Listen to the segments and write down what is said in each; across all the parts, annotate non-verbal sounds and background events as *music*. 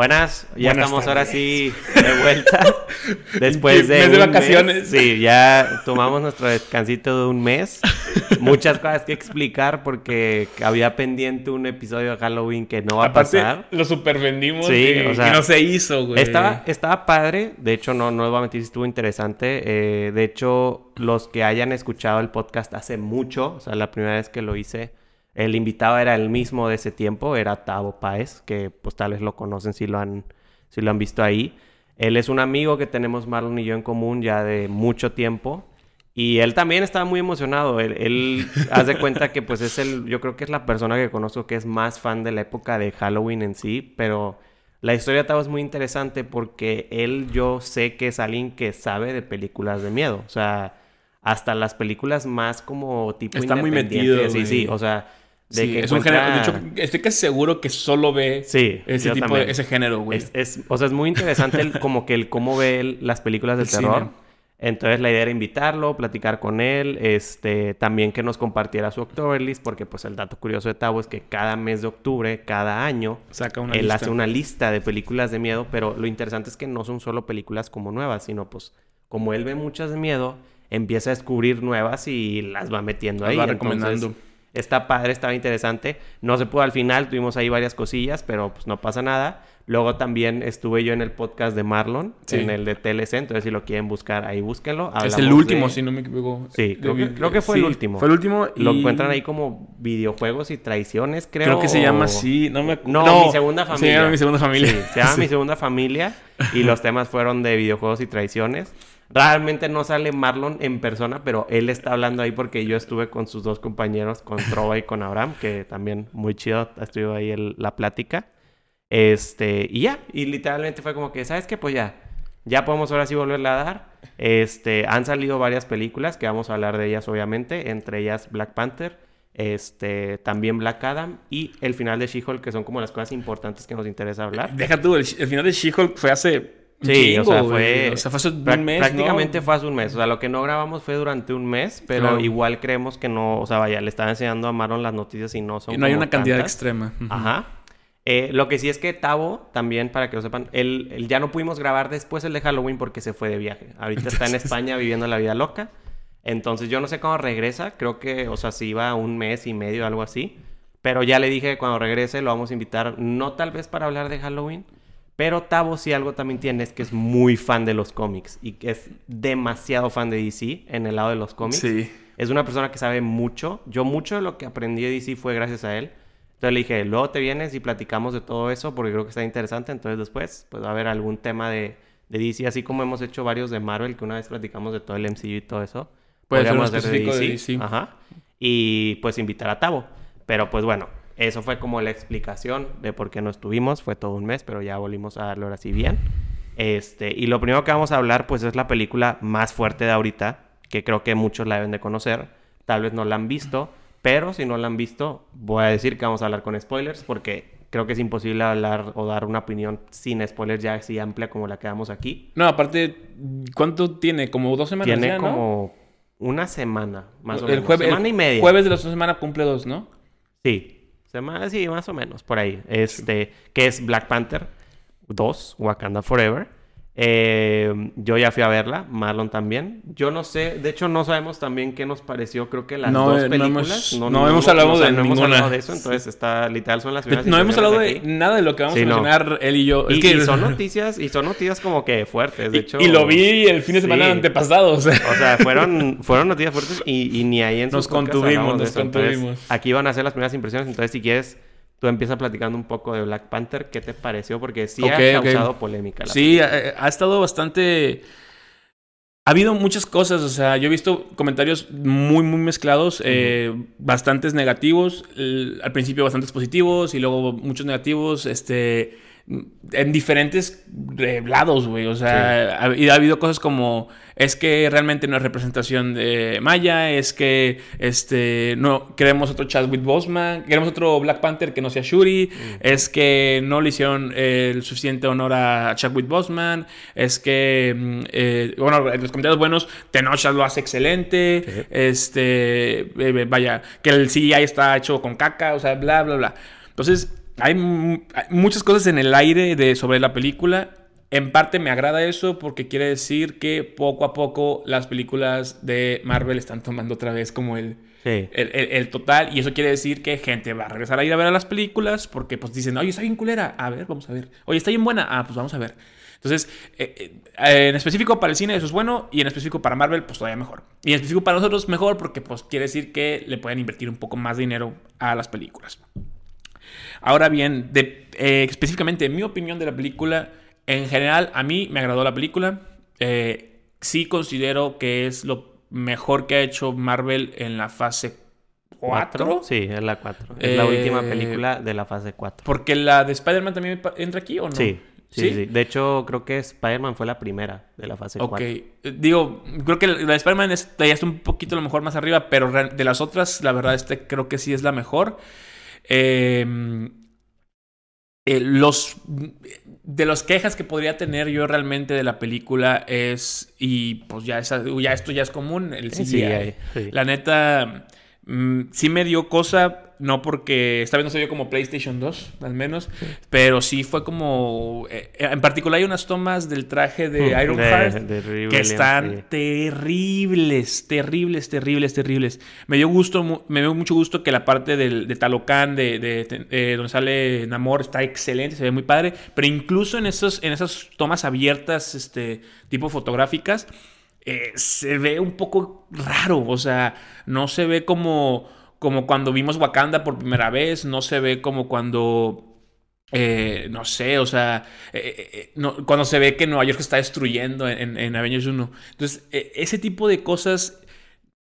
Buenas, ya Buenas estamos ahora tardes. sí de vuelta. *laughs* Después de. Mes de un vacaciones. mes. Sí, ya tomamos nuestro descansito de un mes. Muchas cosas que explicar porque había pendiente un episodio de Halloween que no va a Aparte, pasar. lo super vendimos Sí, y, o sea, y no se hizo, güey. Estaba, estaba padre, de hecho no, no les voy a mentir, estuvo interesante. Eh, de hecho, los que hayan escuchado el podcast hace mucho, o sea, la primera vez que lo hice, el invitado era el mismo de ese tiempo, era Tavo Paez, que pues tal vez lo conocen si lo han, si lo han visto ahí. Él es un amigo que tenemos Marlon y yo en común ya de mucho tiempo. Y él también estaba muy emocionado. Él, *laughs* de cuenta que pues es el, yo creo que es la persona que conozco que es más fan de la época de Halloween en sí, pero la historia de Tavo es muy interesante porque él yo sé que es alguien que sabe de películas de miedo. O sea, hasta las películas más como tipo Está muy metido, Sí, sí, o sea, de Sí, que es un género. De hecho, estoy casi seguro que solo ve Sí, ese tipo también. de, ese género, güey. Es, es- o sea, es muy interesante el- como que el cómo ve él las películas de El terror. cine. Entonces la idea era invitarlo, platicar con él, este, también que nos compartiera su Octoberlist, porque pues el dato curioso de Tavo es que cada mes de octubre, cada año, Saca una él lista. hace una lista de películas de miedo, pero lo interesante es que no son solo películas como nuevas, sino pues como él ve muchas de miedo, empieza a descubrir nuevas y las va metiendo Las ahí. va Entonces, recomendando. Está padre, estaba interesante. No se pudo al final, tuvimos ahí varias cosillas, pero pues no pasa nada. Luego también estuve yo en el podcast de Marlon, Sí. en el de TLC, entonces si lo quieren buscar, ahí búsquenlo. Es el último, de- si no me equivoco. Sí, creo que- creo que fue el último. Fue el último. Lo encuentran ahí como videojuegos y traiciones, creo. Creo que se llama así. No, me No, mi segunda Se familia. llama mi segunda familia. Sí, se llama. Mi *laughs* Segunda Familia y los temas fueron de videojuegos y traiciones. Realmente no sale Marlon en persona, pero él está hablando ahí porque yo estuve con sus dos compañeros, con *laughs* Trova y con Abraham, que también muy chido, estuvo ahí el- la plática. Este, y ya, y literalmente fue como que, ¿sabes qué? Pues ya, ya podemos ahora sí volverle a dar. Este, han salido varias películas que vamos a hablar de ellas obviamente, entre ellas Black Panther, este, también Black Adam y el final de She-Hulk, que son como las cosas importantes que nos interesa hablar. Deja tú, el, el final de She-Hulk fue hace. Sí, o chingo, sea, güey. fue, O sea, fue hace un mes. prácticamente ¿no? fue hace un mes. O sea, lo que no grabamos fue durante un mes, pero Claro. igual creemos que no, o sea, vaya, le estaba enseñando a Maron las noticias y no son Y no hay una cantidad tantas. extrema. Ajá. Eh, lo que sí es que Tavo, también para que lo sepan, él, él ya no pudimos grabar después el de Halloween porque se fue de viaje. Ahorita está en España viviendo la vida loca. Entonces yo no sé cuándo regresa. Creo que, o sea, si iba un mes y medio, algo así. Pero ya le dije que cuando regrese lo vamos a invitar, no tal vez para hablar de Halloween, pero Tavo sí algo también tiene, es que es muy fan de los cómics y que es demasiado fan de DC en el lado de los cómics. Sí. Es una persona que sabe mucho. Yo mucho de lo que aprendí de DC fue gracias a él. Entonces le dije, luego te vienes y platicamos de todo eso porque creo que está interesante. Entonces después pues va a haber algún tema de, de DC, así como hemos hecho varios de Marvel, que una vez platicamos de todo el MCU y todo eso. Podríamos hacer de específico de DC. DC. Ajá. Y pues invitar a Tavo. Pero pues bueno, eso fue como la explicación de por qué no estuvimos. Fue todo un mes, pero ya volvimos a darlo ahora sí bien. Este, y lo primero que vamos a hablar, pues es la película más fuerte de ahorita, que creo que muchos la deben de conocer. Tal vez no la han visto, pero si no la han visto, voy a decir que vamos a hablar con spoilers, porque creo que es imposible hablar o dar una opinión sin spoilers ya así amplia como la que damos aquí. No, aparte, ¿cuánto tiene? Como dos semanas Tiene ya, ¿no? como una semana, más o el menos. jueves, semana y media. Jueves de la semana cumple dos, ¿no? Sí, semana, sí, más o menos, por ahí. Este, que es Black Panther 2, Wakanda Forever. Eh, yo ya fui a verla, Marlon también. Yo no sé, de hecho no sabemos también qué nos pareció, creo que las No, dos eh, no películas. hemos- no hemos hablado de no hemos hablado de eso, entonces está literal son las primeras no hemos hablado de nada de lo que vamos Sí, a no. mencionar él y yo. Es Y, que y son *laughs* noticias, y son noticias como que fuertes, de y- hecho. y lo vi el fin de semana Sí. antepasado, o sea. O *laughs* sea, fueron, fueron noticias fuertes y, y ni ahí en Nos contuvimos, nos. Entonces, contuvimos. aquí van a ser las primeras impresiones. Entonces, si quieres, tú empiezas platicando un poco de Black Panther. ¿Qué te pareció? Porque sí ha causado polémica. la Sí, ha, ha estado bastante... Ha habido muchas cosas, o sea, yo he visto comentarios muy, muy mezclados, eh, bastantes negativos, el- al principio bastantes positivos y luego muchos negativos, este, en diferentes eh, lados, güey, o sea, ha, y ha habido cosas como, es que realmente no es representación de Maya, es que, este, no, queremos otro Chadwick Boseman, queremos otro Black Panther que no sea Shuri, es que no le hicieron eh, el suficiente honor a Chadwick Boseman, es que, mm, eh, bueno, en los comentarios buenos, Tenoch lo hace excelente, Sí. este, eh, vaya, que el CGI está hecho con caca, o sea, bla, bla, bla. Entonces, hay, muchas cosas en el aire de, sobre la película. En parte me agrada eso porque quiere decir que poco a poco las películas de Marvel están tomando otra vez como el, el, total. Y eso quiere decir que gente va a regresar a ir a ver a las películas porque pues dicen, oye, está bien culera. A ver, vamos a ver. Oye, está bien buena. Ah, pues vamos a ver. Entonces, eh, eh, en específico para el cine eso es bueno y en específico para Marvel pues todavía mejor. Y en específico para nosotros mejor porque pues quiere decir que le pueden invertir un poco más de dinero a las películas. Ahora bien, de, eh, específicamente mi opinión de la película, en general a mí me agradó la película. sí considero que es lo mejor que ha hecho Marvel en la fase 4. Sí, es la 4. Es la última película de la fase 4. Porque la de Spider-Man también entra aquí o no? Sí. Sí, sí, De hecho, creo que Spider-Man fue la primera de la fase 4. Ok. Eh, digo, creo que la de Spider-Man ya está un poquito a lo mejor más arriba, pero de las otras, la verdad, este creo que sí es la mejor. Em, eh, los de las quejas que podría tener yo realmente de la película es y pues ya, ya esto ya es común el CGI. La neta Mm, sí me dio cosa, no porque esta vez no se vio como PlayStation 2, al menos, pero sí fue como. Eh, en particular, hay unas tomas del traje de *laughs* mm, Ironheart que están terribles, terribles, terribles, terribles. Me dio gusto, me dio mucho gusto que la parte del, de Talocan, de, de, donde sale Namor, está excelente, se ve muy padre, pero incluso en, esos, en esas tomas abiertas, este, tipo fotográficas eh, se ve un poco raro, o sea, no se ve como, como cuando vimos Wakanda por primera vez, no se ve como cuando... Eh, no sé, o sea, eh, cuando se ve que Nueva York está destruyendo en, en Avengers 1. Entonces, ese tipo de cosas,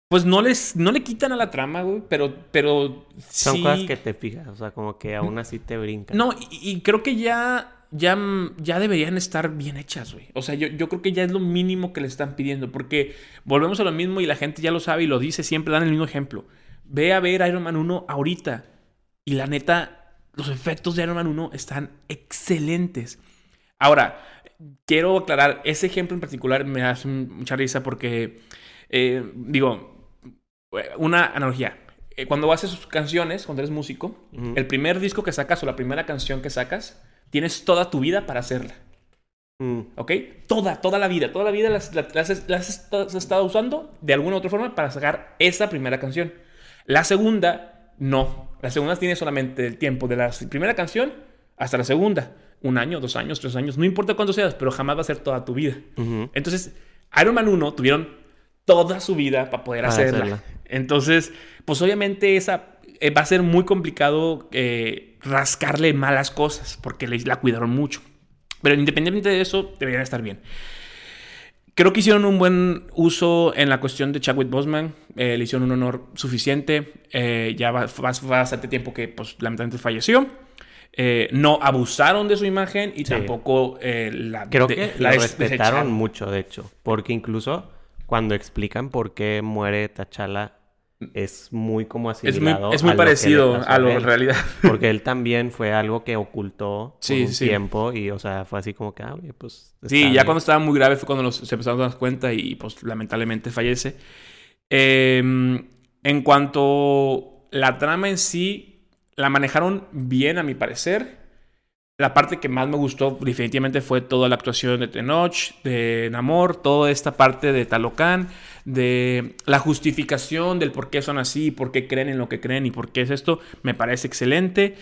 pues no les, no le quitan a la trama, güey, pero, pero Son cosas que te fijas, o sea, como que aún así te brincan. No, y creo que ya ya, ya deberían estar bien hechas, güey. O sea, yo, yo, creo que ya es lo mínimo que le están pidiendo. Porque volvemos a lo mismo y la gente ya lo sabe y lo dice, siempre dan el mismo ejemplo. Ve a ver Iron Man 1 ahorita. Y la neta, los efectos de Iron Man 1 están excelentes. Ahora, quiero aclarar, ese ejemplo en particular me hace mucha risa porque, eh, digo, una analogía. Eh, cuando haces sus canciones, cuando eres músico, el primer disco que sacas o la primera canción que sacas, Tienes toda tu vida para hacerla. Mm. ¿Ok? Toda, toda la vida. Toda la vida las, has estado usando de alguna u otra forma para sacar esa primera canción. La segunda, no. La segunda tiene solamente el tiempo de la primera canción hasta la segunda. Un año, dos años, tres años. No importa cuánto seas, pero jamás va a ser toda tu vida. Entonces, Iron Man 1 tuvieron toda su vida para poder hacerla. Entonces, pues obviamente esa eh, va a ser muy complicado eh, rascarle malas cosas porque la cuidaron mucho. Pero independientemente de eso, deberían estar bien. Creo que hicieron un buen uso en la cuestión de Chadwick Boseman. Eh, le hicieron un honor suficiente. ya va, bastante tiempo que, pues, lamentablemente falleció. no abusaron de su imagen y tampoco la Creo que la respetaron mucho, de hecho. Porque incluso cuando explican por qué muere T'Challa es muy como asimilado. Es muy, es muy parecido a lo en realidad. *laughs* Porque él también fue algo que ocultó sí, un tiempo y, o sea, fue así como que, ah, pues... Sí, ya cuando estaba muy grave fue cuando se empezaron a dar cuenta y, pues, lamentablemente fallece. Em, en cuanto la trama en sí, la manejaron bien, a mi parecer. La parte que más me gustó definitivamente fue toda la actuación de Tenoch, de Namor, toda esta parte de Talocan, de la justificación del por qué son así, por qué creen en lo que creen y por qué es esto, me parece excelente.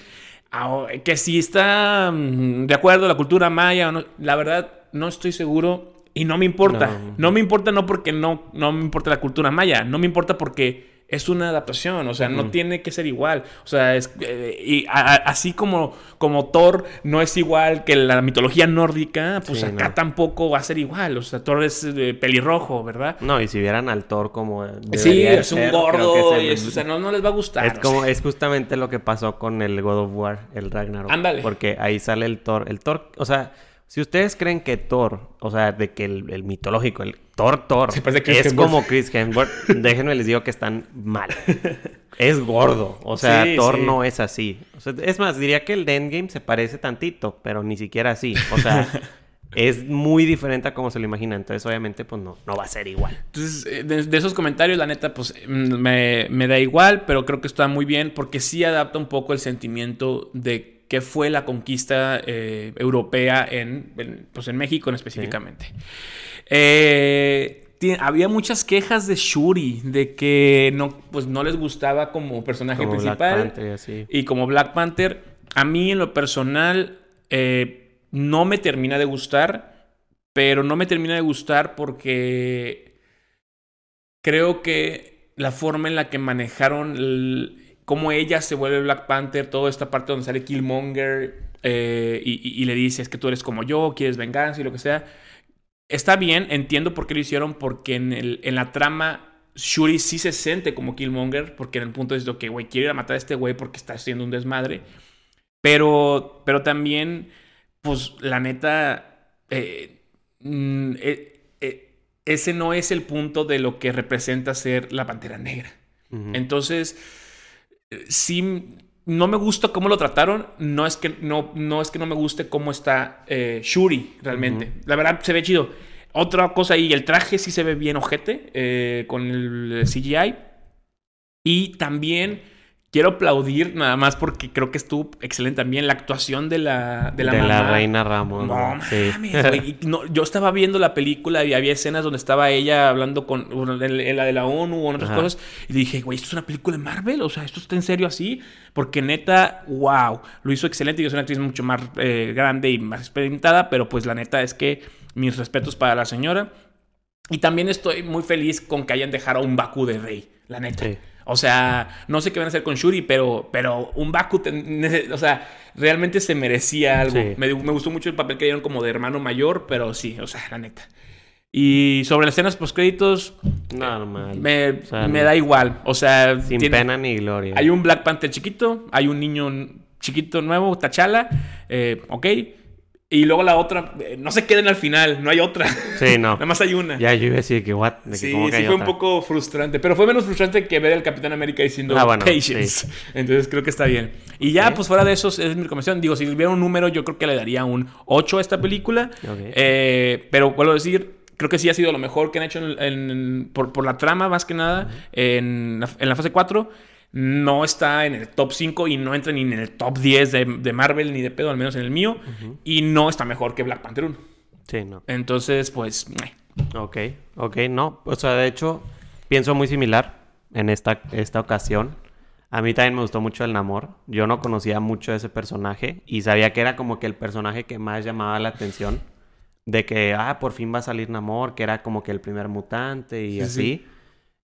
Que si está mm, de acuerdo la cultura maya o no, la verdad no estoy seguro y no me importa. No, no me importa no porque no, no me importa la cultura maya, no me importa porque es una adaptación, o sea, no tiene que ser igual. O sea, es, eh, y así como, como Thor no es igual que la mitología nórdica, pues acá tampoco va a ser igual. O sea, Thor es eh, pelirrojo, ¿verdad? No, y si vieran al Thor como... Sí, es un gordo, y o sea, no, no, les va a gustar. Es, como, es justamente lo que pasó con el God of War, el Ragnarok. Ándale. Porque ahí sale el Thor. El Thor, o sea... Si ustedes creen que Thor, o sea, de que el, mitológico, el Thor Thor, es como Chris Hemsworth, *laughs* déjenme les digo que están mal. *laughs* Es gordo, o sea, Thor no es así. es más, diría que el de Endgame se parece tantito, pero ni siquiera así. O sea, *laughs* es muy diferente a como se lo imagina. Entonces, obviamente, pues no, no va a ser igual. Entonces, eh, de, esos comentarios, la neta, pues me, me da igual, pero creo que está muy bien porque sí adapta un poco el sentimiento de qué fue la conquista eh, europea en, pues en México específicamente. Eh, había muchas quejas de Shuri, de que no, pues no les gustaba como personaje principal. y, como Black Panther. A mí, en lo personal, eh, no me termina de gustar. Pero no me termina de gustar porque creo que la forma en la que manejaron cómo ella se vuelve Black Panther, toda esta parte donde sale Killmonger eh, y, y, le dice es que tú eres como yo, quieres venganza y lo que sea Está bien, entiendo por qué lo hicieron, porque en, el, en la trama Shuri sí se siente como Killmonger, porque en el punto es de que, güey, quiero ir a matar a este güey porque está haciendo un desmadre. Pero, pero también, pues, la neta, eh, mm, eh, eh, ese no es el punto de lo que representa ser la Pantera Negra. Entonces, sí, no me gusta cómo lo trataron. No es que no, no, es que no me guste cómo está eh, Shuri realmente. La verdad se ve chido. Otra cosa ahí, el traje sí se ve bien ojete eh, con el CGI. Y también quiero aplaudir nada más porque creo que estuvo excelente también la actuación de la de la, de la reina Ramón. No, sí. yo estaba viendo la película y había escenas donde estaba ella hablando con en la de la ONU o en otras cosas y dije, güey, esto es una película de Marvel, o sea, esto está en serio así, porque neta, wow, lo hizo excelente. Yo soy una actriz mucho más eh, grande y más experimentada, pero pues la neta es que mis respetos para la señora. Y también estoy muy feliz con que hayan dejado a un Baku de rey, la neta. O sea, no sé qué van a hacer con Shuri, pero, pero un Baku, o sea, realmente se merecía algo. Me, gustó mucho el papel que dieron como de hermano mayor, pero sí, o sea, la neta. Y sobre las escenas post créditos, normal. Me, me da igual. O sea, sin pena ni gloria. Hay un Black Panther chiquito, hay un niño chiquito nuevo, Tachala, eh, ok. Y luego la otra, eh, no se queden al final, no hay otra. Sí, no. *laughs* Nada más hay una. Ya, yo iba a decir que, what? sí, sí fue un poco frustrante. Pero fue menos frustrante que ver al Capitán América diciendo ah, patience. *laughs* Entonces creo que está bien. Y ya, pues fuera de eso, es mi recomendación. Digo, si hubiera un número, yo creo que le daría un 8 a esta película. Eh, pero vuelvo a decir, creo que sí ha sido lo mejor que han hecho por, por, la trama, más que nada, en, en la fase 4 no está en el top 5 y no entra ni en el top 10 de, Marvel ni de pedo, al menos en el mío. Y no está mejor que Black Panther 1. Sí, no. Entonces, pues... Ok, ok, no. O sea, de hecho, pienso muy similar en esta, esta ocasión. A mí también me gustó mucho el Namor. Yo no conocía mucho ese personaje y sabía que era como que el personaje que más llamaba la atención. De que, ah, por fin va a salir Namor, que era como que el primer mutante y así.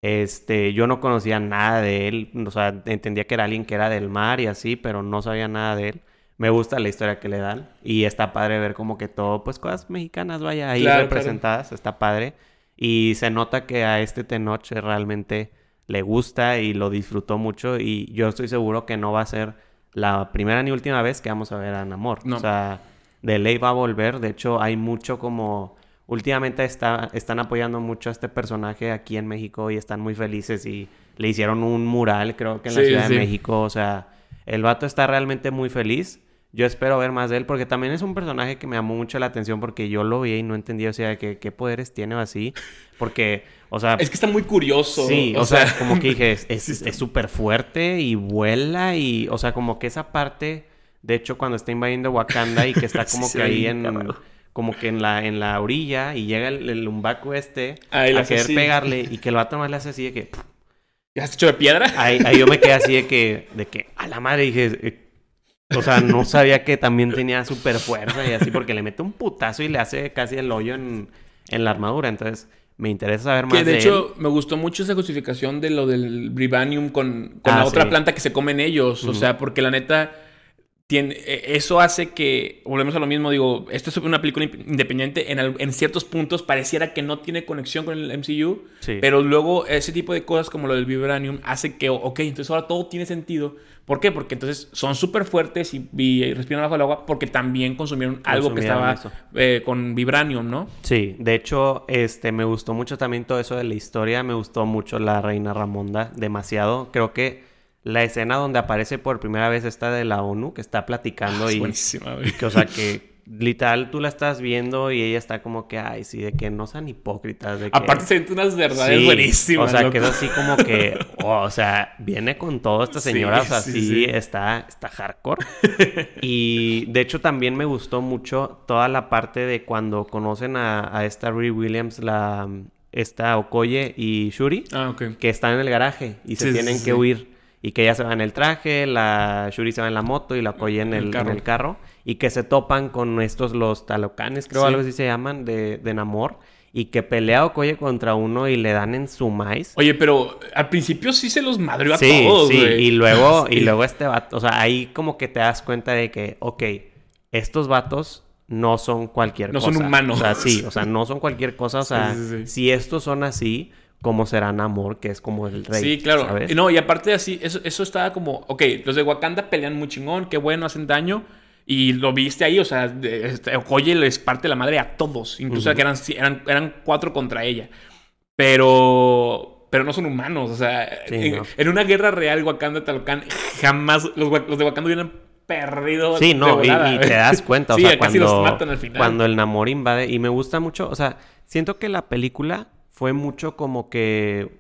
Este, yo no conocía nada de él, o sea, entendía que era alguien que era del mar y así, pero no sabía nada de él. Me gusta la historia que le dan y está padre ver como que todo, pues cosas mexicanas vaya ahí representadas, está padre. Y se nota que a este Tenoch realmente le gusta y lo disfrutó mucho y yo estoy seguro que no va a ser la primera ni última vez que vamos a ver a Namor. O sea, de ley va a volver, de hecho hay mucho como últimamente está, están apoyando mucho a este personaje aquí en México y están muy felices y le hicieron un mural, creo que en la Ciudad de México. O sea, el vato está realmente muy feliz. Yo espero ver más de él porque también es un personaje que me llamó mucho la atención porque yo lo vi y no entendía, o sea, qué, qué poderes tiene o así. Porque, o sea... Es que está muy curioso. Sí, o, sea, como que dije, *laughs* es súper fuerte y vuela y, o sea, como que esa parte, de hecho, cuando está invadiendo Wakanda y que está *laughs* como que ahí en como que en la, en la orilla y llega el, lumbaco este a querer pegarle y que el vato más le hace así de que... ¿Ya has hecho de piedra? Ahí, ahí, yo me quedé así de que, de que a la madre dije... Eh, o sea, no sabía que también tenía super fuerza y así porque le mete un putazo y le hace casi el hoyo en, en la armadura. Entonces, me interesa saber más. Que de, hecho, me gustó mucho esa justificación de lo del Brivanium con, con la ah, otra planta que se comen ellos. O sea, porque la neta e, eso hace que, volvemos a lo mismo, digo, esto es una película independiente, en, en ciertos puntos pareciera que no tiene conexión con el MCU, pero luego ese tipo de cosas como lo del Vibranium hace que, ok, entonces ahora todo tiene sentido. ¿Por qué? Porque entonces son súper fuertes y, respiran bajo el agua porque también consumieron, algo que estaba eh, con Vibranium, ¿no? Sí, de hecho, este, me gustó mucho también todo eso de la historia, me gustó mucho la Reina Ramonda, demasiado, creo que la escena donde aparece por primera vez esta de la ONU, que está platicando ah, y, buenísima, y que, o sea, que literal tú la estás viendo y ella está como que, ay, sí, de que no sean hipócritas. De que... Aparte ven unas verdades Sí, buenísimas. O sea, loco. que es así como que, *laughs* oh, o sea, viene con todo esta Sí, señora, o sea, sí. Está, está hardcore. *laughs* y de hecho también me gustó mucho toda la parte de cuando conocen a, a esta Riri Williams, la esta Okoye y Shuri, Ah, que están en el garaje y se tienen que huir. Y que ella se va en el traje, la Shuri se va en la moto y la Okoye en el el, en carro. el carro. Y que se topan con estos, los talocanes, creo, Sí. algo así se llaman, de, de Namor. Y que pelea Okoye contra uno y le dan en su maíz. Oye, pero al principio sí se los madrió a Sí, todos, sí. Y luego, *laughs* Sí. y luego este vato, o sea, ahí como que te das cuenta de que, ok, estos vatos no son cualquier No cosa. son humanos. O sea, sí, o sea, *laughs* no son cualquier cosa. O sea, si estos son así, ¿cómo será Namor, que es como el rey? Sí, claro. ¿sabes? No, y aparte así, eso, eso estaba como, ok, los de Wakanda pelean muy chingón, qué bueno, hacen daño. Y lo viste ahí, o sea, este, Okoye les parte la madre a todos, incluso Ujú. que eran, eran, eran cuatro contra ella. Pero, pero no son humanos, o sea, Sí, en, no. en una guerra real, Wakanda, Talocán, jamás los, los de Wakanda hubieran perdido. Sí, no, y, y te das cuenta, o *laughs* Sí, sea, casi cuando, los matan al final. cuando el Namor invade, y me gusta mucho, o sea, siento que la película fue mucho como que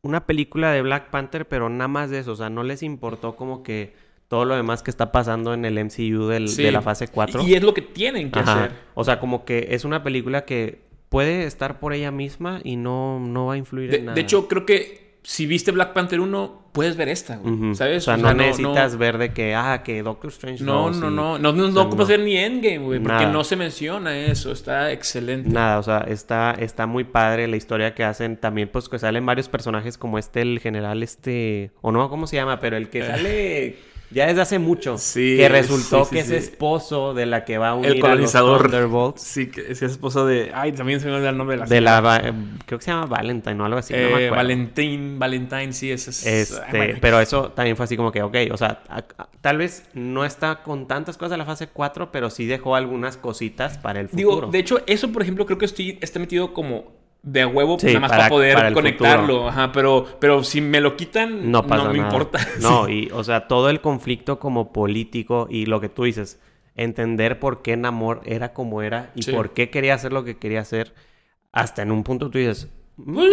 una película de Black Panther, pero nada más de eso, o sea, no les importó como que todo lo demás que está pasando en el MCU del- Sí. de la fase 4. Y es lo que tienen que Ajá. hacer. O sea, como que es una película que puede estar por ella misma y no, no va a influir De, en nada. de hecho, creo que si viste Black Panther 1, puedes ver esta, güey. ¿Sabes? O sea, no necesitas ver de que, ah, que Doctor Strange No, no, no. No, no, no, O sea, ocupas ver ni Endgame, güey. Porque Nada. no se menciona eso. Está excelente. Nada, o sea, está, está muy padre la historia que hacen. También, pues, que salen varios personajes como este, el general, este... O no, ¿cómo se llama? Pero el que *laughs* sale ya desde hace mucho. Sí, Que resultó sí, sí, que es esposo de la que va a unir El a los colonizador. Thunderbolts. Sí, que es esposo de. Ay, también se me olvidó el nombre de la De la... señora. eh, Creo que se llama Valentine o algo así, Eh. Valentín, Valentine, sí, ese es. Este, Ay, pero eso también fue así como que, ok, o sea, a- a- tal vez no está con tantas cosas de la fase 4, pero sí dejó algunas cositas para el futuro. Digo, de hecho, eso, por ejemplo, creo que estoy, está metido como de a huevo, Sí, nada más para- para, poder para conectarlo. futuro. Ajá, pero, pero si me lo quitan, no no, pasa me nada. importa. *laughs* No, y, o sea, todo el conflicto como político y lo que tú dices, entender por qué Namor era como era y Sí. por qué quería hacer lo que quería hacer, hasta en un punto tú dices, "Mm, Pues,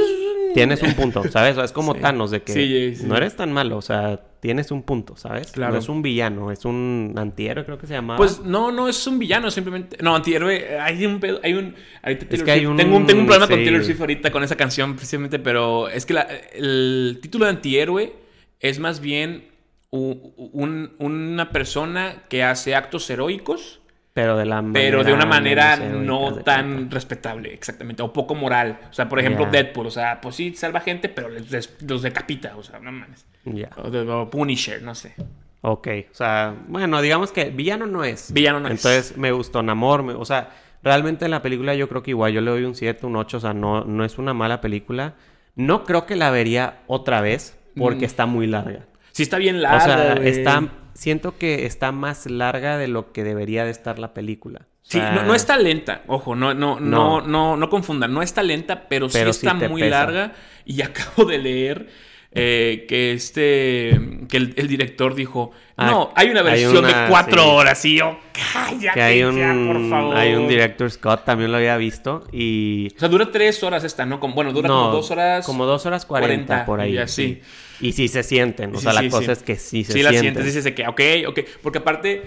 tienes un punto, ¿sabes? O sea, es como Sí. Thanos de que no eres tan malo, o sea, tienes un punto, ¿sabes? Claro. No es un villano, es un antihéroe, creo que se llamaba. Pues no, no es un villano, simplemente. No, antihéroe. Hay un pedo. Hay un. Ahorita Taylor que hay Swift- un- Tengo, un, tengo un problema con. Taylor Swift ahorita con esa canción, precisamente, pero es que la- el título de antihéroe es más bien un- una persona que hace actos heroicos, pero de la pero de una manera no tan respetable, exactamente, o poco moral. O sea, por ejemplo. Deadpool, o sea, pues sí, salva gente, pero les, les- los decapita, o sea, no mames. Ya. O, de- o Punisher, no sé. Ok, o sea, bueno, digamos que villano no es. Villano no es. Entonces me gustó Namor, me- o sea, realmente en la película yo creo que igual yo le doy un 7, un 8, o sea, no, no es una mala película. No creo que la vería otra vez porque Mm. está muy larga. Sí está bien o larga, sea, güey. está, siento que está más larga de lo que debería de estar la película. O Sí, no, no está lenta, ojo, no, no, no, No. no, no confundan, no está lenta, pero, Pero sí está muy pesa. larga. Y *laughs* acabo de leer eh, que este, que el, el director dijo, Ah, no, hay una hay versión una- de cuatro sí. horas y yo, cállate que hay ya, por favor. hay un director Scott, también lo había visto, y... O sea, dura tres horas esta, ¿no? Como, bueno, dura como dos horas. Como dos horas cuarenta 40, por ahí. y así. sí. Y sí se sienten. O Sí, sea, la sí, cosa sí. es que sí se sí, la sienten. sientes, dices de que, ok, ok. Porque aparte,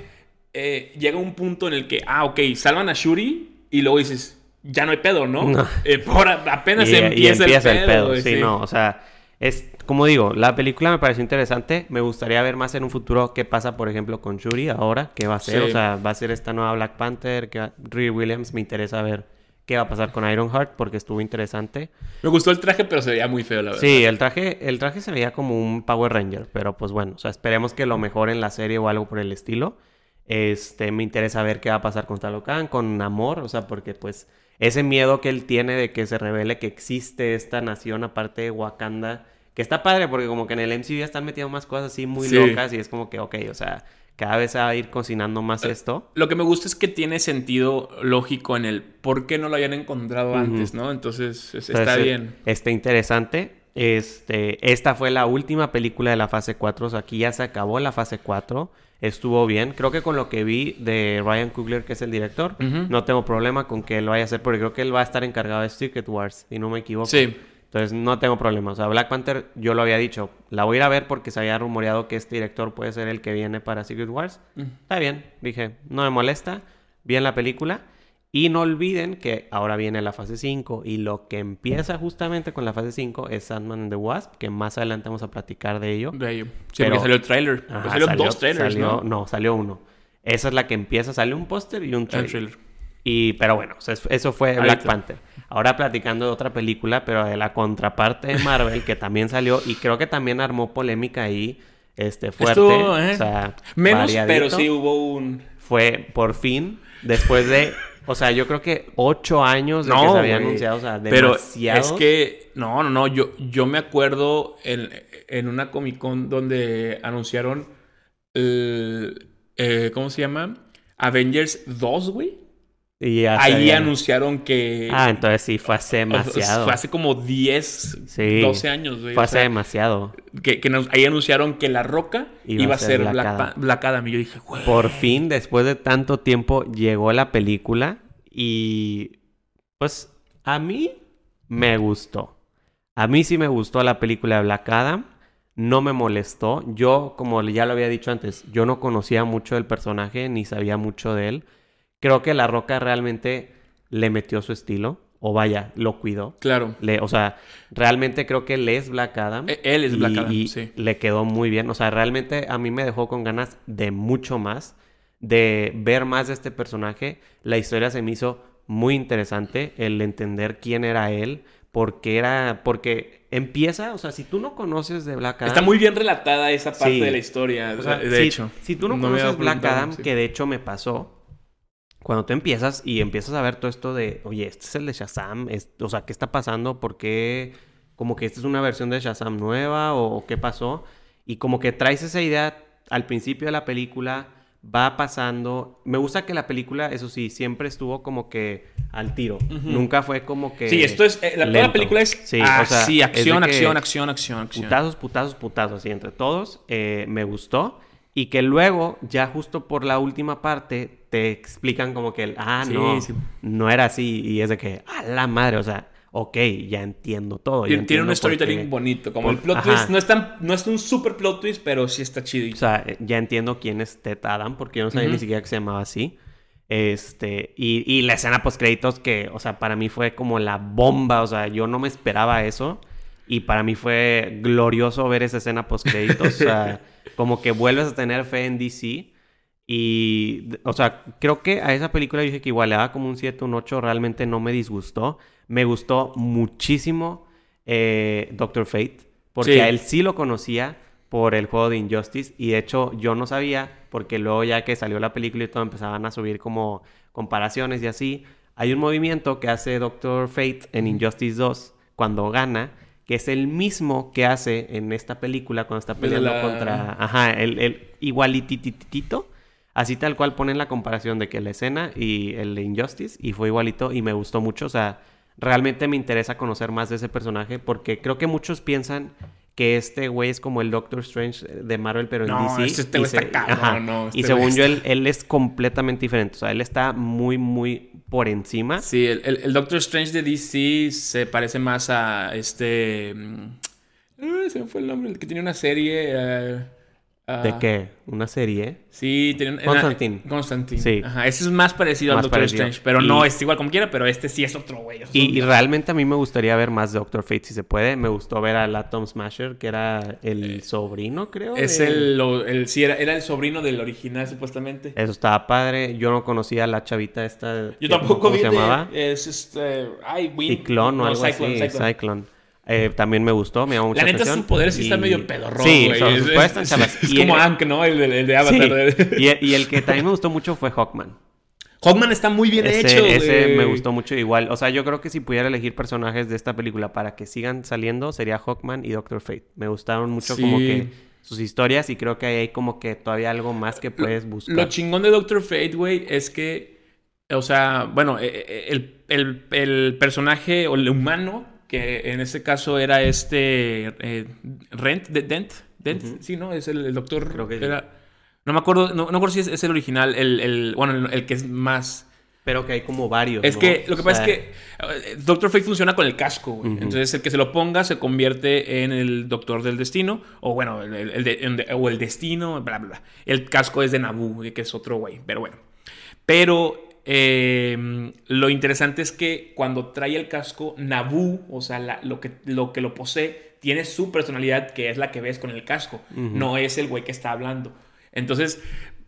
eh, llega un punto en el que, ah, ok, salvan a Shuri y luego dices, ya no hay pedo, ¿no? No. Eh, por, apenas y, y empieza, empieza el pedo. güey, Sí, no, o sea, es como digo, la película me pareció interesante. Me gustaría ver más en un futuro qué pasa, por ejemplo, con Shuri ahora, qué va a ser. Sí. O sea, va a ser esta nueva Black Panther, que va- Riri Williams. Me interesa ver qué va a pasar con Ironheart porque estuvo interesante. Me gustó el traje, pero se veía muy feo, la verdad. Sí, el traje, el traje se veía como un Power Ranger, pero pues bueno, o sea, esperemos que lo mejoren la serie o algo por el estilo. Este, me interesa ver qué va a pasar con Talocan, con Namor, o sea, porque pues ese miedo que él tiene de que se revele que existe esta nación aparte de Wakanda, que está padre porque como que en el MCU ya están metiendo más cosas así muy Sí. locas y es como que, ok, o sea, cada vez va a ir cocinando más esto. Lo que me gusta es que tiene sentido lógico en el por qué no lo hayan encontrado antes, ¿no? Entonces, es- Entonces, está bien. Está interesante. Este, esta fue la última película de la fase 4. O sea, aquí ya se acabó la fase 4. Estuvo bien. Creo que con lo que vi de Ryan Coogler, que es el director, no tengo problema con que lo vaya a hacer, porque creo que él va a estar encargado de Secret Wars, si no me equivoco. Sí. Entonces no tengo problema. O sea, Black Panther, yo lo había dicho, la voy a ir a ver porque se había rumoreado que este director puede ser el que viene para Secret Wars. Está bien, dije, no me molesta. Bien la película. Y no olviden que ahora viene la fase 5 y lo que empieza justamente con la fase 5 es Sandman and the Wasp, que más adelante vamos a platicar de ello. De ello. Sí, Pero- porque salió el trailer. Ajá, salieron dos trailers, salió- ¿no? salió uno. Esa es la que empieza, sale un póster y un El trailer. Y, pero bueno, eso- fue Ahorita. Black Panther. Ahora platicando de otra película, pero de la contraparte de Marvel, que también salió y creo que también armó polémica ahí, este, fuerte. Estuvo, ¿eh? O sea, Menos, variadito. pero sí hubo un... Fue por fin, después de, o sea, yo creo que ocho años de que No, se había anunciado, o sea, Pero es que, no, no, no, yo, yo me acuerdo en, en una Comic Con donde anunciaron el, eh, ¿cómo se llama? Avengers 2, güey. Y Ahí anunciaron que... Ah, entonces sí, fue hace demasiado. Fue hace como 10, Sí. 12 años, güey. Fue o hace sea, demasiado. que, que nos- ahí anunciaron que La Roca iba, a ser Black, Black Adam. Y yo dije, güey. Por fin, después de tanto tiempo, llegó la película y pues a mí me gustó. A mí sí me gustó la película de Black Adam. No me molestó. Yo, como ya lo había dicho antes, yo no conocía mucho del personaje ni sabía mucho de él. Creo que La Roca realmente le metió su estilo. O vaya, lo cuidó. Claro. Le, o sea, realmente creo que él es Black Adam. E- él es Black y- Adam, y sí. le quedó muy bien. O sea, realmente a mí me dejó con ganas de mucho más, de ver más de este personaje. La historia se me hizo muy interesante, el entender quién era él, por qué era, porque empieza, o sea, si tú no conoces de Black Adam... Está muy bien relatada esa parte Sí. de la historia, o sea, de si, hecho. Si tú no, No conoces Black Adam, sí. que de hecho me pasó, cuando tú empiezas y empiezas a ver todo esto de, oye, este es el de Shazam, es- o sea, ¿qué está pasando? ¿Por qué? Como que esta es una versión de Shazam nueva o, qué pasó. Y como que traes esa idea al principio de la película, va pasando. Me gusta que la película, eso sí, siempre estuvo como que al tiro. Nunca fue como que... Sí, esto es. eh, la, toda la película es. Sí, ah, o sea, sí, es acción, que acción, acción, acción, acción. Putazos, putazos, putazos, así entre todos. eh, me gustó. Y que luego, ya justo por la última parte, te explican como que, el, ah, Sí, no, sí. no era así. Y es de que, a la madre, o sea, ok, ya entiendo todo. ya Tiene, un entiendo por storytelling qué. bonito. Como por- el plot ajá. twist no es, tan, no es un super plot twist, pero sí está chido. O sea, eh, ya entiendo quién es Ted Adam, porque yo no sabía Ujú. ni siquiera que se llamaba así. Este, y, y la escena post créditos que, o sea, para mí fue como la bomba, o sea, yo no me esperaba eso. Y para mí fue glorioso ver esa escena post créditos, o sea, *laughs* como que vuelves a tener fe en DC. Y, o sea, creo que a esa película dije que igual le daba como un 7, un 8, realmente no me disgustó. Me gustó muchísimo eh, Doctor Fate, porque Sí. a él sí lo conocía por el juego de Injustice y de hecho yo no sabía porque luego ya que salió la película y todo empezaban a subir como comparaciones y así. Hay un movimiento que hace Doctor Fate en Injustice 2 cuando gana, que es el mismo que hace en esta película cuando está peleando la- contra, ajá, el, el igualitititito. Así tal cual ponen la comparación de que la escena y el Injustice y fue igualito y me gustó mucho, o sea, realmente me interesa conocer más de ese personaje porque creo que muchos piensan que este güey es como el Doctor Strange de Marvel, pero en No, DC. este- y se- cabrón, ajá, no, este y según yo, él, él es completamente diferente. O sea, él está muy, muy por encima. Sí, el, el- el Doctor Strange de DC se parece más a este. mm, ah, se me fue el nombre, el que tenía una serie. eh, ¿De qué? ¿Una serie? Sí, tiene Constantine. Constantine. Sí. Ajá, ese es más parecido Más al Doctor parecido. Strange, pero Y- no es igual como quiera, pero este sí es otro güey. es Y, realmente a mí me gustaría ver más de Doctor Fate si se puede. Me gustó ver al Atom Smasher, que era el sobrino, creo. es de- el, el- sí, era, era el sobrino del original, supuestamente. Eso estaba padre. Yo no conocía a la chavita esta. Yo que- tampoco ¿Cómo vi se de- llamaba? Es este. Ay, Win. Ciclón o no, algo Cyclone, así. Cyclone. Cyclone. Eh, también me gustó, me llamó mucha La neta, atención. sus poderes sí Y- medio pedorrón, Sí, güey. Es- es-. Es Y como el- Hank, ¿no? El, de- el de Sí. Avatar. Y, y el que también me gustó mucho fue Hawkman. Hawkman está muy bien ese, hecho, ese güey. me gustó mucho igual. O sea, yo creo que si pudiera elegir personajes de esta película para que sigan saliendo, sería Hawkman y Doctor Fate. Me gustaron mucho Sí. como que sus historias y creo que ahí hay como que todavía algo más que puedes buscar. Lo chingón de Doctor Fate, güey, es que, o sea, bueno, eh, el, el- el personaje o el humano que en este caso era este eh, Rent, de, Dent, Dent, sí, ¿no? Es el, doctor. Creo que sí. era, No me acuerdo, no, no me acuerdo si es, es el original, el, el- bueno, el, el que es más... Pero que hay como varios. Es ¿no? que lo que O pasa sea, es que eh, Doctor Fate funciona con el casco, güey. Entonces el que se lo ponga se convierte en el Doctor del Destino, o bueno, el, el- el de- o el Destino, bla, bla, bla. El casco es de Naboo, que es otro güey, pero bueno. Pero eh, lo interesante es que cuando trae el casco, Naboo, o sea, la- lo, que, lo que lo posee, tiene su personalidad, que es la que ves con el casco. No es el güey que está hablando. Entonces,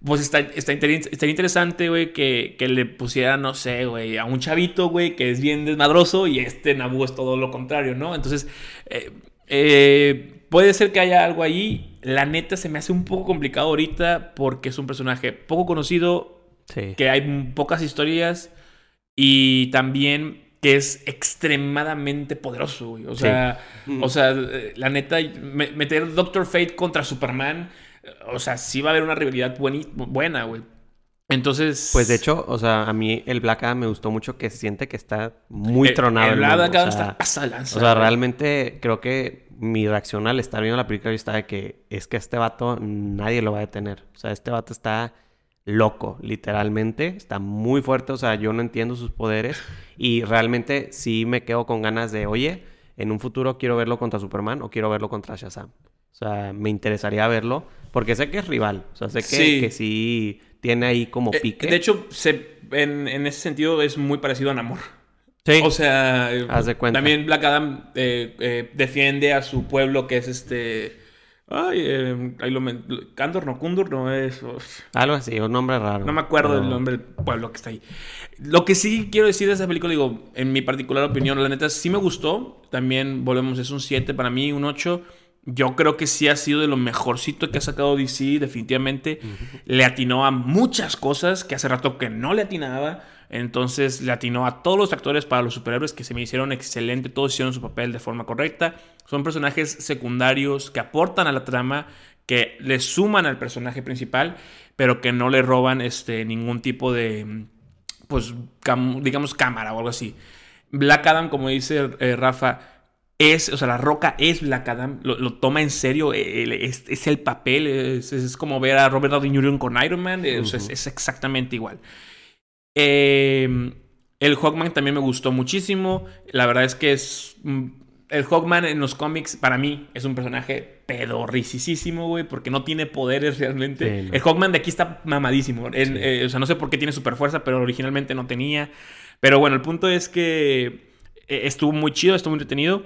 pues está, está, inter- interesante, güey, que, que le pusiera, no sé, güey, a un chavito, güey, que es bien desmadroso y este Naboo es todo lo contrario, ¿no? Entonces, eh, eh, puede ser que haya algo ahí. La neta se me hace un poco complicado ahorita porque es un personaje poco conocido, Sí. que hay pocas historias y también que es extremadamente poderoso, güey. O sea, o sea, eh, la neta, me- meter Doctor Fate contra Superman, eh, o sea, sí va a haber una rivalidad buena, güey. Entonces... Pues de hecho, o sea, a mí el Black Adam me gustó mucho que se siente que está muy eh, tronado. El el Black Adam o sea, está lanza, O sea, güey. realmente creo que mi reacción al estar viendo la película está de que es que este vato nadie lo va a detener. O sea, este vato está loco, literalmente. Está muy fuerte. O sea, yo no entiendo sus poderes. Y realmente sí me quedo con ganas de, oye, en un futuro quiero verlo contra Superman o quiero verlo contra Shazam. O sea, me interesaría verlo. Porque sé que es rival. O sea, sé que Sí. que sí tiene ahí como Eh, pique. de hecho, se, en, en ese sentido es muy parecido a Namor. sí. O sea, Haz de cuenta. también Black Adam eh, eh, defiende a su pueblo que es este... Ay, eh, ahí lo men- no, Kundur, no es... Algo así, un nombre raro. No me acuerdo pero- del nombre del pueblo que está ahí. Lo que sí quiero decir de esa película, digo, en mi particular opinión, la neta sí me gustó. También, volvemos, es un 7 para mí, un 8. Yo creo que sí ha sido de lo mejorcito que ha sacado DC, definitivamente. Le atinó a muchas cosas que hace rato que no le atinaba. Entonces le atinó a todos los actores para los superhéroes que se me hicieron excelente. Todos hicieron su papel de forma correcta. Son personajes secundarios que aportan a la trama, que le suman al personaje principal, pero que no le roban este, ningún tipo de, pues, digamos, cámara o algo así. Black Adam, como dice eh, Rafa, es, o sea, la roca es Black Adam, lo, lo toma en serio, el- es, es el papel, es, es como ver a Robert Downey Jr. con Iron Man, eh, es, es exactamente igual. Eh, el Hawkman también me gustó muchísimo, la verdad es que es... mm, El Hawkman en los cómics, para mí, es un personaje pedorricisísimo, güey, porque no tiene poderes realmente. Sí, no. El Hawkman de aquí está mamadísimo. En- eh, o sea, no sé por qué tiene super fuerza, pero originalmente no tenía. Pero bueno, el punto es que eh, estuvo muy chido, estuvo muy entretenido.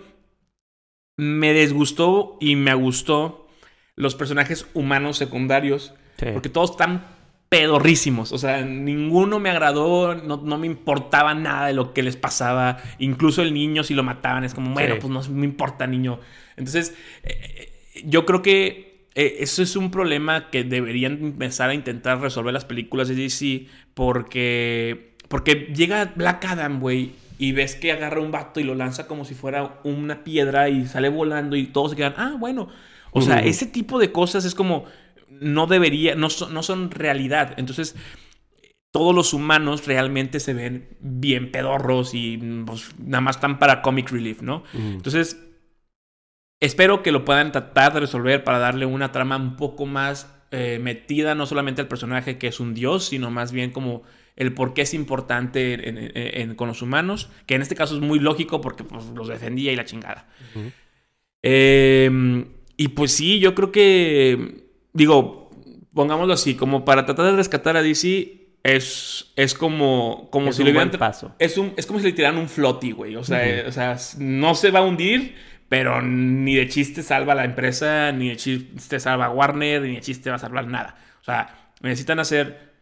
Me desgustó y me gustó los personajes humanos secundarios, Sí. porque todos están pedorrísimos. O sea, ninguno me agradó, no, no me importaba nada de lo que les pasaba. Incluso el niño, si lo mataban, es como, bueno, Sí. pues no me importa, niño. Entonces, eh, eh, yo creo que eh, eso es un problema que deberían empezar a intentar resolver las películas de DC, porque, porque llega Black Adam, güey. Y ves que agarra un vato y lo lanza como si fuera una piedra y sale volando y todos se quedan, ah, bueno. O sea, ese tipo de cosas es como, no debería, no son, no son realidad. Entonces, todos los humanos realmente se ven bien pedorros y pues, nada más están para comic relief, ¿no? Entonces, espero que lo puedan tratar de resolver para darle una trama un poco más eh, metida, no solamente al personaje que es un dios, sino más bien como el por qué es importante en- en- en- con los humanos, que en este caso es muy lógico porque pues, los defendía y la chingada. Eh, y pues sí, yo creo que, digo, pongámoslo así, como para tratar de rescatar a DC, es, es como, como Es si un le hubieran... paso. Es, un, es como si le tiraran un flotti, güey. O sea, eh, o sea, no se va a hundir, pero ni de chiste salva la empresa, ni de chiste salva Warner, ni de chiste va a salvar nada. O sea, necesitan hacer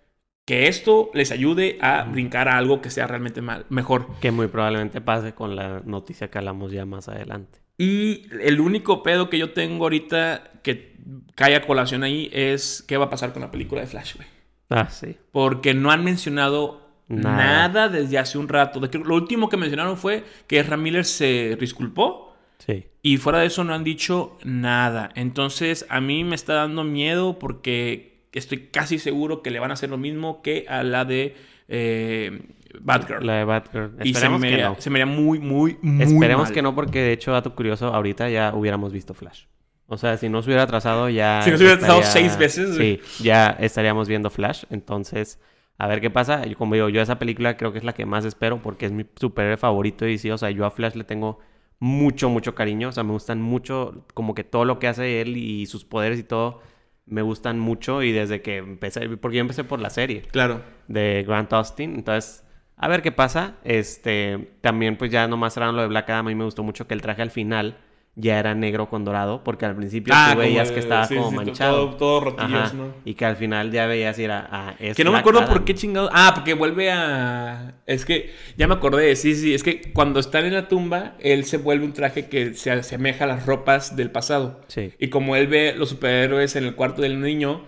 que esto les ayude a brincar a algo que sea realmente mal, mejor. Que muy probablemente pase con la noticia que hablamos ya más adelante. Y el único pedo que yo tengo ahorita que cae a colación ahí es qué va a pasar con la película de Flash, güey. Ah, sí. Porque no han mencionado Nada. nada, desde hace un rato. De que lo último que mencionaron fue que Miller se disculpó. Sí. Y fuera de eso no han dicho nada. Entonces a mí me está dando miedo porque estoy casi seguro que le van a hacer lo mismo que a la de eh, Batgirl. La de Batgirl. Y se me, que haría- no. se me haría muy, muy, muy Esperemos mal. que no, porque de hecho, dato curioso, ahorita ya hubiéramos visto Flash. O sea, si no se hubiera atrasado ya... Si no se hubiera atrasado seis veces. Sí, ya estaríamos viendo Flash. Entonces, a ver qué pasa. Yo, como digo, yo esa película creo que es la que más espero porque es mi superhéroe favorito y sí, o sea, yo a Flash le tengo mucho, mucho cariño. O sea, me gustan mucho como que todo lo que hace él y sus poderes y todo me gustan mucho y desde que empecé, porque yo empecé por la serie Claro. de Grant Austin. Entonces, a ver qué pasa. Este, también pues ya nomás cerraron lo de Black Adam. A mí me gustó mucho que el traje al final ya era negro con dorado, porque al principio Ah, tú veías como, que estaba sí, como sí, manchado. todo- todo rotillos, Ajá. ¿no? Y que al final ya veías y era, ah, es Que no me acuerdo por qué chingado. Ah, porque vuelve a. Es que ya me acordé. Sí, sí. Es que cuando están en la tumba, él se vuelve un traje que se asemeja a las ropas del pasado. Sí. Y como él ve los superhéroes en el cuarto del niño,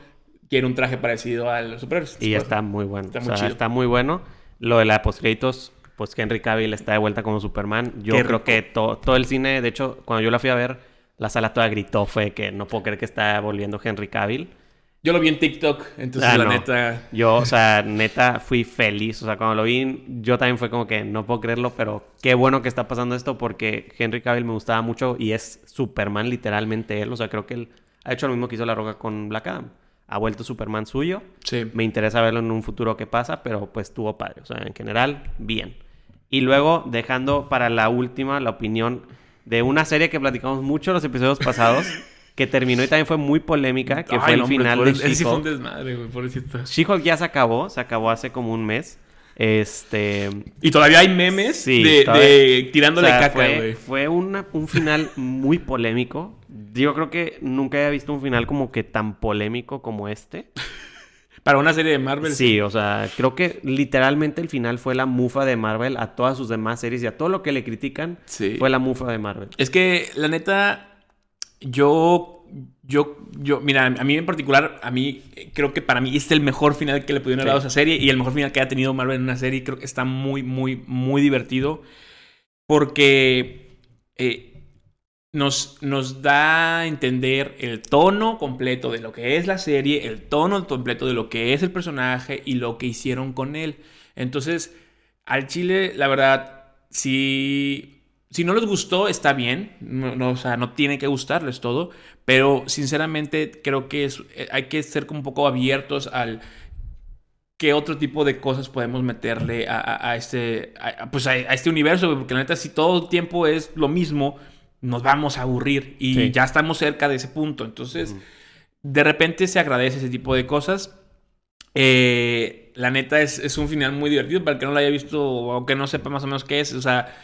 quiere un traje parecido a los superhéroes. Y está muy bueno. Está o muy sea, chido. está muy bueno. Lo de la postcréditos, pues Henry Cavill está de vuelta como Superman. Yo Qué creo rico. que to- todo el cine, de hecho, cuando yo la fui a ver, la sala toda gritó, fue que no puedo creer que está volviendo Henry Cavill. Yo lo vi en TikTok, entonces Ah, la no. neta. Yo, o sea, neta, fui feliz. O sea, cuando lo vi, yo también fue como que no puedo creerlo, pero qué bueno que está pasando esto porque Henry Cavill me gustaba mucho y es Superman literalmente él. O sea, creo que él ha hecho lo mismo que hizo La Roca con Black Adam. Ha vuelto Superman suyo. Sí. Me interesa verlo en un futuro que pasa, pero pues tuvo padre. O sea, en general, bien. Y luego, dejando para la última la opinión de una serie que platicamos mucho en los episodios pasados, que terminó y también fue muy polémica, que fue Ay, el no, hombre, final pobre- de Ese sí fue un She-Hulk. desmadre, güey, pobrecito. She-Hulk ya se acabó, se acabó hace como un mes. Este. Y todavía hay memes Sí, de, todavía- de tirándole o sea, caca, fue, güey. fue una- un final muy polémico. Yo creo que nunca había visto un final como que tan polémico como este. Para una serie de Marvel. Sí, o sea, creo que literalmente el final fue la mufa de Marvel a todas sus demás series y a todo lo que le critican Sí. fue la mufa de Marvel. Es que, la neta, yo, yo, yo, mira, a mí en particular, a mí, creo que para mí este es el mejor final que le pudieron haber Sí. dado a esa serie y el mejor final que ha tenido Marvel en una serie. Creo que está muy, muy, muy divertido porque eh, nos, nos da a entender el tono completo de lo que es la serie, el tono completo de lo que es el personaje y lo que hicieron con él. Entonces, al chile, la verdad, si, si no les gustó, está bien. No, no, o sea, no tiene que gustarles todo. Pero sinceramente, creo que es, eh, hay que ser como un poco abiertos al qué otro tipo de cosas podemos meterle a, a- este, pues a, este universo. Porque la neta, si todo el tiempo es lo mismo, nos vamos a aburrir. Y Sí. ya estamos cerca de ese punto. Entonces, de repente se agradece ese tipo de cosas. Eh, la neta es, es un final muy divertido para el que no lo haya visto o que no sepa más o menos qué es. O sea,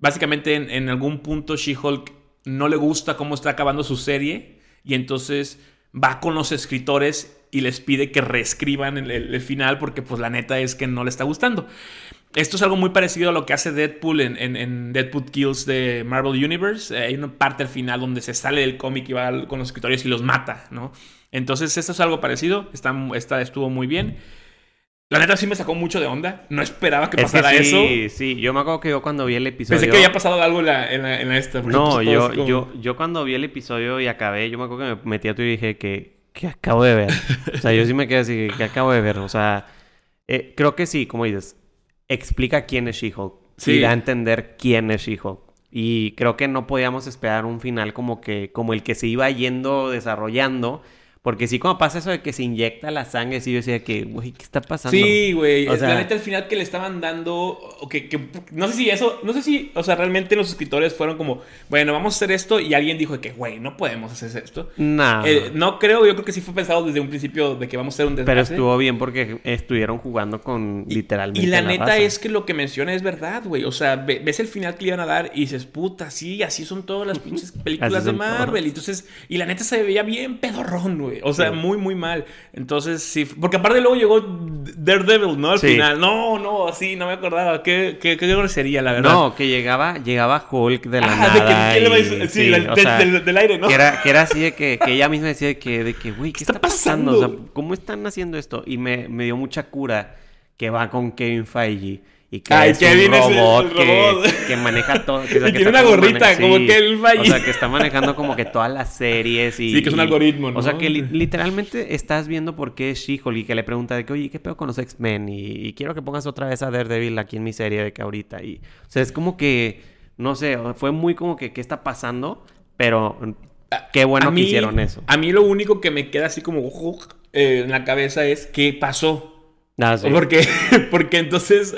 básicamente en, en algún punto She-Hulk no le gusta cómo está acabando su serie y entonces va con los escritores y les pide que reescriban el, el- el final porque pues la neta es que no le está gustando. Esto es algo muy parecido a lo que hace Deadpool en, en- en Deadpool Kills de Marvel Universe. Eh, hay una parte al final donde se sale del cómic y va con los escritores y los mata, ¿no? Entonces esto es algo parecido. Está, está, estuvo muy bien. La neta sí me sacó mucho de onda. No esperaba que Es que pasara eso. sí, sí. Yo me acuerdo que yo cuando vi el episodio... Pensé que había pasado algo en la, en la, en la esta. No, pues, yo, como- yo, yo cuando vi el episodio y acabé, yo me acuerdo que me metí a tu y dije que, que acabo de ver. O sea, yo sí me quedé así, que acabo de ver. O sea, eh, creo que sí, como dices, explica quién es She-Hulk. Sí. Y da a entender quién es She-Hulk. Y creo que no podíamos esperar un final como que, como el que se iba yendo, desarrollando. Porque sí, cuando pasa eso de que se inyecta la sangre, sí, yo decía que, güey, ¿qué está pasando? Sí, güey. O sea- la neta, al final que le estaban dando. O que, que- no sé si eso. No sé si. O sea, realmente los escritores fueron como. Bueno, vamos a hacer esto. Y alguien dijo que, güey, no podemos hacer esto. Nah. Eh, no creo. Yo creo que sí fue pensado desde un principio de que vamos a hacer un Pero desgaste. estuvo bien porque estuvieron jugando con literalmente Y la la neta raza. es que lo que menciona es verdad, güey. O sea, ve- ves el final que le iban a dar y dices, puta, sí, así son todas las pinches *laughs* películas de Marvel. todas. Y entonces, y la neta se veía bien pedorrón, güey. O sea, Sí. muy, muy mal. Entonces, sí. Porque aparte luego llegó Daredevil, ¿no? Al Sí. final. No, no, así, no me acordaba. Qué, qué, qué grosería, la verdad. No, que llegaba, llegaba Hulk de la Ah, de que- nada. Sí, sí, del- o del- sea, del, del aire, ¿no? Que era, que era así de que, que ella misma decía de que, de que, güey, ¿qué, está, pasando? O sea, pasando? ¿cómo están haciendo esto? Y me, me dio mucha cura que va con Kevin Feige y que Ay, es Kevin un es el- robot, el que, robot. que maneja todo. *laughs* que- tiene una gorrita, como sí. que él va O sea, que está manejando como que todas las series y... *laughs* Sí, que es un algoritmo, ¿no? O sea, que li- literalmente estás viendo por qué es She-Hulk y que le pregunta de que, oye, ¿qué pedo con los X-Men? Y, y quiero que pongas otra vez a Daredevil aquí en mi serie de que ahorita. Y, o sea, es como que, no sé, fue muy como que, ¿qué está pasando? Pero qué bueno mí- que hicieron eso. A mí lo único que me queda así como eh, en la cabeza es qué pasó. Ah, sí. Porque, *laughs* porque entonces,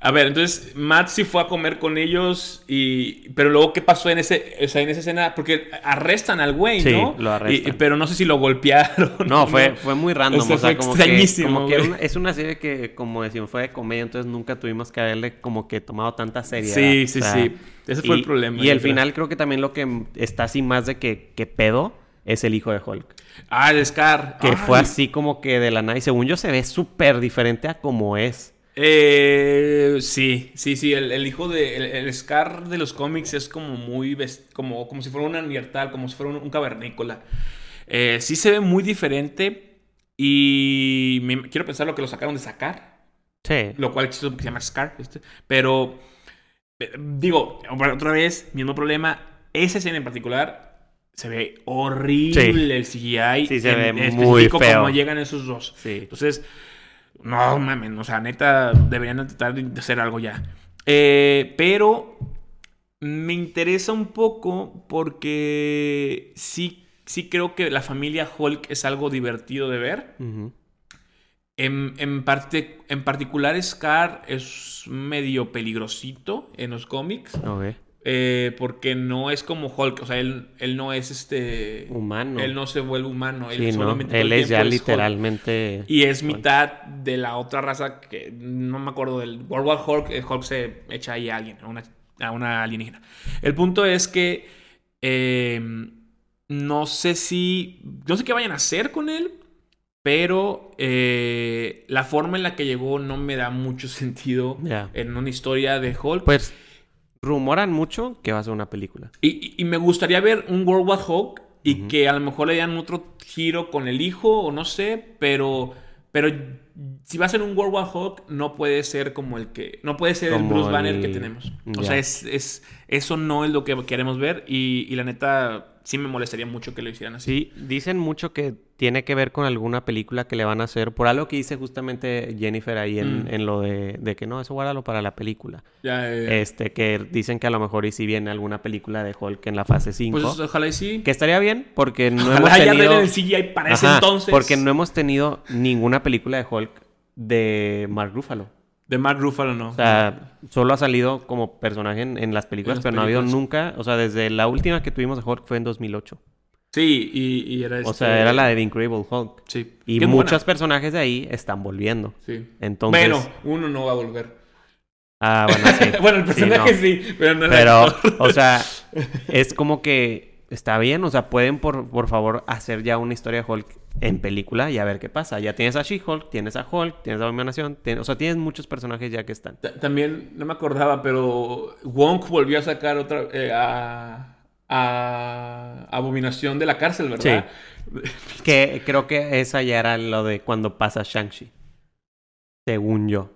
a ver, entonces Matt sí fue a comer con ellos y, pero luego qué pasó en ese, o sea, en esa escena, porque arrestan al güey, Sí, ¿no? lo arrestan. Y- pero no sé si lo golpearon. *laughs* No, fue, fue muy random. O sea, O sea, fue como extrañísimo, que, como que una- es una serie que, como decimos, fue de comedia, entonces nunca tuvimos que haberle como que tomado tanta seriedad. Sí, sí, O sea, sí. Ese fue y- el problema. Y al creo. final creo que también lo que está así más de que, que pedo es el hijo de Hulk. Ah, el Scar. Que Ay. fue así como que de la nada. Y según yo se ve súper diferente a como es. Eh, sí, sí, sí. El, el hijo de. El, el Scar de los cómics es como muy. Como, como si fuera un neandertal, como si fuera un, un cavernícola. Eh, sí se ve muy diferente. Y me- quiero pensar lo que lo sacaron de sacar. Sí. Lo cual chistoso porque se llama Scar. ¿viste? Pero. eh, Digo, otra vez, mismo problema. Esa escena en particular. Se ve horrible el CGI. Sí, se en- ve muy feo. Como llegan esos dos. Sí. Entonces, no mames, o sea, neta, deberían tratar de hacer algo ya. Eh, pero me interesa un poco porque sí, sí creo que la familia Hulk es algo divertido de ver. En, en parte, en particular, Scar es medio peligrosito en los cómics. Ok. Eh, porque no es como Hulk, o sea, él, él no es este... Humano. Él no se vuelve humano, él solamente Él es ya literalmente. Y es mitad de la otra raza que no me acuerdo del World War Hulk. Hulk se echa ahí a alguien, a una, a una alienígena. El punto es que eh, no sé si. No sé qué vayan a hacer con él. Pero eh, la forma en la que llegó no me da mucho *laughs* sentido en una historia de Hulk. Pues rumoran mucho que va a ser una película. Y, y- me gustaría ver un World War Hulk y que a lo mejor le dan otro giro con el hijo o no sé, pero, pero si va a ser un World War Hulk no puede ser como el que, no puede ser el Bruce Banner el- que tenemos. O ya. sea, es, es, eso no es lo que queremos ver y, y la neta sí me molestaría mucho que lo hicieran así. Sí, dicen mucho que tiene que ver con alguna película que le van a hacer, por algo que dice justamente Jennifer ahí en, Mm. en lo de, de que no, eso guárdalo para la película. Ya, Este, que dicen que a lo mejor y si viene alguna película de Hulk en la fase 5. pues ojalá y sí. que estaría bien porque no hemos Ojalá ya tenido... arreglen el CGI para ese entonces. Porque no hemos tenido ninguna película de Hulk de Mark Ruffalo. De Mark Ruffalo no. O sea, solo ha salido como personaje en, en las películas, las pero no ha habido nunca... O sea, desde la última que tuvimos de Hulk fue en 2008. sí, y, y era O este- sea, era la de The Incredible Hulk. Sí. Y Qué buena. muchos personajes de ahí están volviendo. Sí. Entonces... Bueno, uno no va a volver. Ah, bueno, sí. *laughs* bueno, el Sí, personaje no. sí, pero no Pero, o sea, *laughs* es como que está bien. O sea, pueden, por, por favor, hacer ya una historia de Hulk en película y a ver qué pasa. Ya tienes a She-Hulk, tienes a Hulk, tienes a Abominación. o sea, tienes muchos personajes ya que están. Ta- También, no me acordaba, pero Wonk volvió a sacar otra... eh, a, a Abominación de la cárcel, ¿verdad? *laughs* Que creo que esa ya era lo de cuando pasa Shang-Chi. Según yo.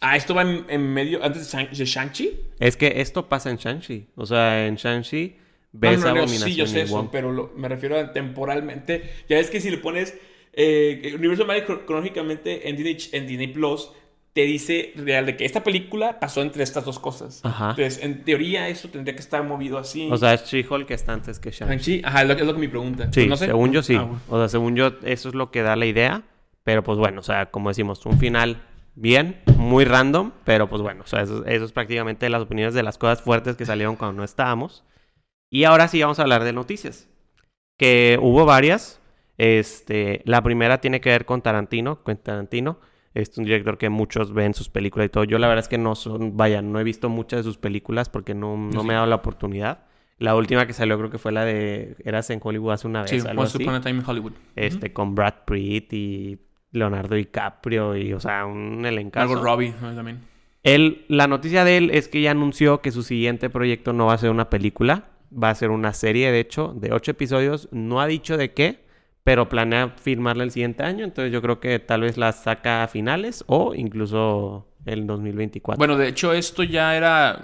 Ah, esto va en, en medio, antes de Shang- de Shang-Chi. Es que esto pasa en Shang-Chi. O sea, en Shang-Chi ves no, no, Abominación sí, yo sé eso, pero lo- me refiero a temporalmente. Ya es que si le pones eh, Universo Marvel cro- cronológicamente en Disney, en Disney Plus, te dice real de que esta película pasó entre estas dos cosas. Ajá. Entonces, en teoría, eso tendría que estar movido así. O sea, es She-Hulk que está antes que Shang-Chi. Ajá, es lo, es lo que me pregunta. Sí, Pues no sé. según yo sí. Ah, bueno. O sea, según yo eso es lo que da la idea. Pero pues bueno, o sea, como decimos, un final bien, muy random. Pero pues bueno, o sea, eso, eso es prácticamente las opiniones de las cosas fuertes que salieron cuando no estábamos. Y ahora sí vamos a hablar de noticias. Que hubo varias. Este, la primera tiene que ver con Tarantino. Con Tarantino. Es un director que muchos ven sus películas y todo. Yo la verdad es que no son, vaya, no he visto muchas de sus películas porque no, no me ha dado la oportunidad. La última que salió creo que fue la de Eras en Hollywood hace una vez. Sí, algo Once así. Upon a Time in Hollywood. Este, con Brad Pitt y Leonardo DiCaprio y, o sea, un elencazo. Algo Robbie también. Él, la noticia de él es que ya anunció que su siguiente proyecto no va a ser una película, va a ser una serie, de hecho, de ocho episodios. No ha dicho de qué, pero planea firmarla el siguiente año, entonces yo creo que tal vez la saca a finales o incluso el 2024. Bueno, de hecho esto ya era...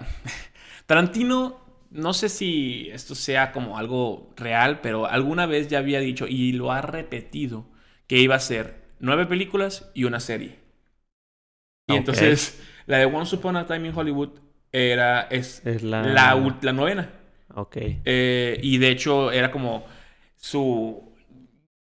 *laughs* Tarantino, no sé si esto sea como algo real, pero alguna vez ya había dicho y lo ha repetido que iba a ser nueve películas y una serie. Y Ok. entonces la de Once Upon a Time in Hollywood era es, Es la- la... la novena. Ok. Eh, y de hecho era como su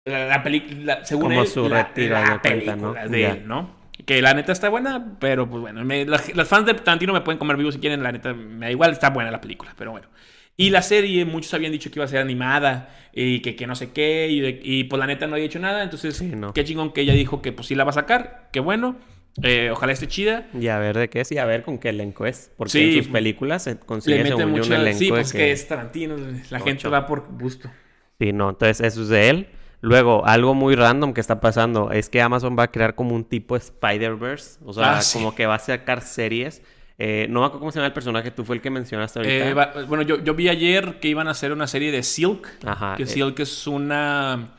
la, la película según Como él, su la, retiro, la de cuenta, película ¿no? de él, ¿no? Que la neta está buena, pero pues bueno, me- la- los fans de Tarantino me pueden comer vivo si quieren, la neta me da igual, está buena la película, pero bueno. Y la serie, muchos habían dicho que iba a ser animada y que, que no sé qué, y, de- y, pues la neta no había hecho nada, entonces Sí, no. qué chingón que ella dijo que pues sí la va a sacar, qué bueno, eh, ojalá esté chida. Y a ver de qué es y a ver con qué elenco es. Porque Sí. en sus películas se Le consigue según mucha... un elenco Sí, pues que... es Tarantino, la gente va por gusto. Sí, no, entonces eso es de él. Luego, algo muy random que está pasando es que Amazon va a crear como un tipo Spider-Verse. O sea, Ah, sí. como que va a sacar series. Eh, no me acuerdo cómo se llama el personaje, tú fue el que mencionaste ahorita. Eh, va- bueno, yo, yo vi ayer que iban a hacer una serie de Silk. Ajá, Que eh. Silk es una.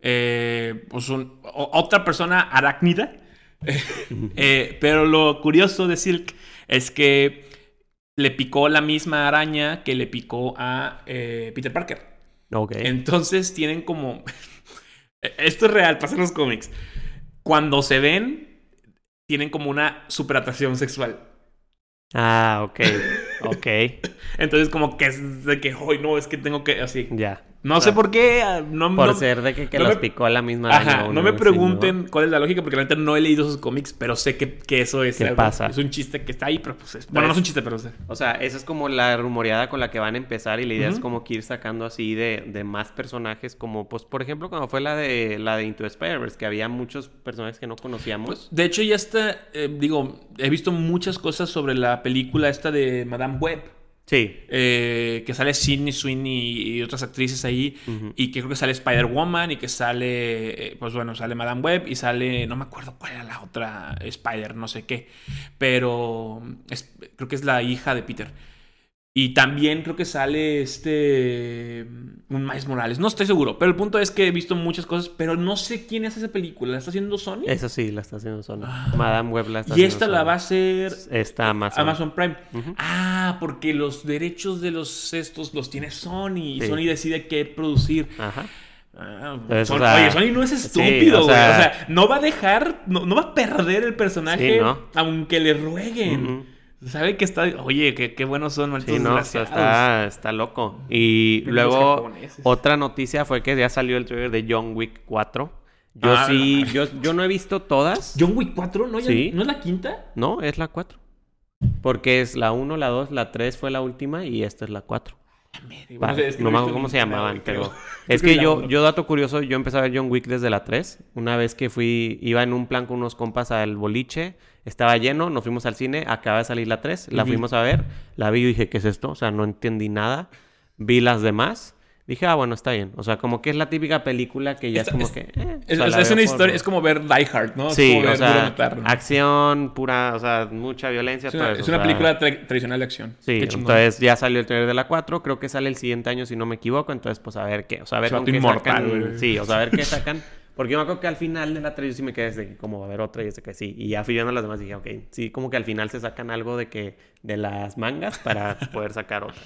pues un- otra persona arácnida. *laughs* Eh, pero lo curioso de Silk es que le picó la misma araña que le picó a eh, Peter Parker. Ok. Entonces tienen como. *laughs* Esto es real, pasa en los cómics. Cuando se ven, tienen como una super atracción sexual. Ah, ok. *laughs* Ok. Entonces, como que es de que, hoy no, es que tengo que. Así. ya. No sé por qué. ah, No, Por no- ser de que, que no los me- picó la misma Ajá, no me pregunten cuál es la lógica, porque la neta no he leído sus cómics, pero sé que, que eso es. ¿Qué algo- pasa? Es un chiste que está ahí, pero pues. es- bueno, no es un chiste, pero. sea, O sea, esa es como la rumoreada con la que van a empezar y la idea es como que ir sacando así de, de más personajes como, pues, por ejemplo, cuando fue la de la de Into the Spider-Verse, que había muchos personajes que no conocíamos. Pues, de hecho, ya está. eh, digo, he visto muchas cosas sobre la película esta de Madame Web. Sí. eh, que sale Sidney Sweeney y otras actrices ahí. Y que creo que sale Spider-Woman y que sale, eh, pues bueno, sale Madame Web y sale, no me acuerdo cuál era la otra Spider, no sé qué. Pero es- creo que es la hija de Peter. Y también creo que sale este. Un Miles Morales. No estoy seguro. Pero el punto es que he visto muchas cosas. Pero no sé quién es esa película. ¿La está haciendo Sony? Esa sí, la está haciendo Sony. Ah. Madame Web la está y haciendo esta la Sony. va a hacer Está Amazon. Amazon Prime. Ah, porque los derechos de los estos los tiene Sony. Y Sí. Sony decide qué producir. Ajá. Ah, Entonces, Son- o sea, oye, Sony no es sí, estúpido, o güey. O, sea- no va a dejar, no, no va a perder el personaje Sí, ¿no? aunque le rueguen. Ujú. Sabe que está. Oye, qué, qué buenos son, malditos Sí, no, o sea, desgraciados. está, está loco. Y Los luego, otra noticia fue que ya salió el trailer de John Wick 4. Yo Ah, sí, yo, yo no he visto todas. John Wick 4, ¿no? Sí. ¿No es la quinta? No, es la 4. Porque es la 1, la 2, la 3 fue la última y esta es la 4. Bueno, Vale, es que no cómo se llamaban, creo. pero... *laughs* Es que yo, yo, dato curioso, yo empecé a ver John Wick desde la 3. Una vez que fui, iba en un plan con unos compas al boliche, estaba lleno, nos fuimos al cine, acaba de salir la 3, la fuimos a ver, la vi y dije, ¿qué es esto? O sea, no entendí nada. Vi las demás, dije, ah, bueno, está bien. O sea, como que es la típica película que ya Esta- es como es- que... eh, Es, o sea, es una por- historia, es como ver Die Hard, ¿no? Es Sí, como o sea, ¿no? acción pura, o sea, mucha violencia, Es todo una, eso, es o una sea, película tra- tradicional de acción. Sí, entonces ya salió el trailer de la 4, creo que sale el siguiente año si no me equivoco, entonces pues a ver qué, o sea, a ver con qué inmortal, sacan, güey. sí, o sea, a ver qué sacan, porque yo me acuerdo que al final de la 3 yo sí me quedé de que como va a haber otra y ese que sí, y ya fui viendo las demás y dije, ok, sí, como que al final se sacan algo de que, de las mangas para poder sacar otra.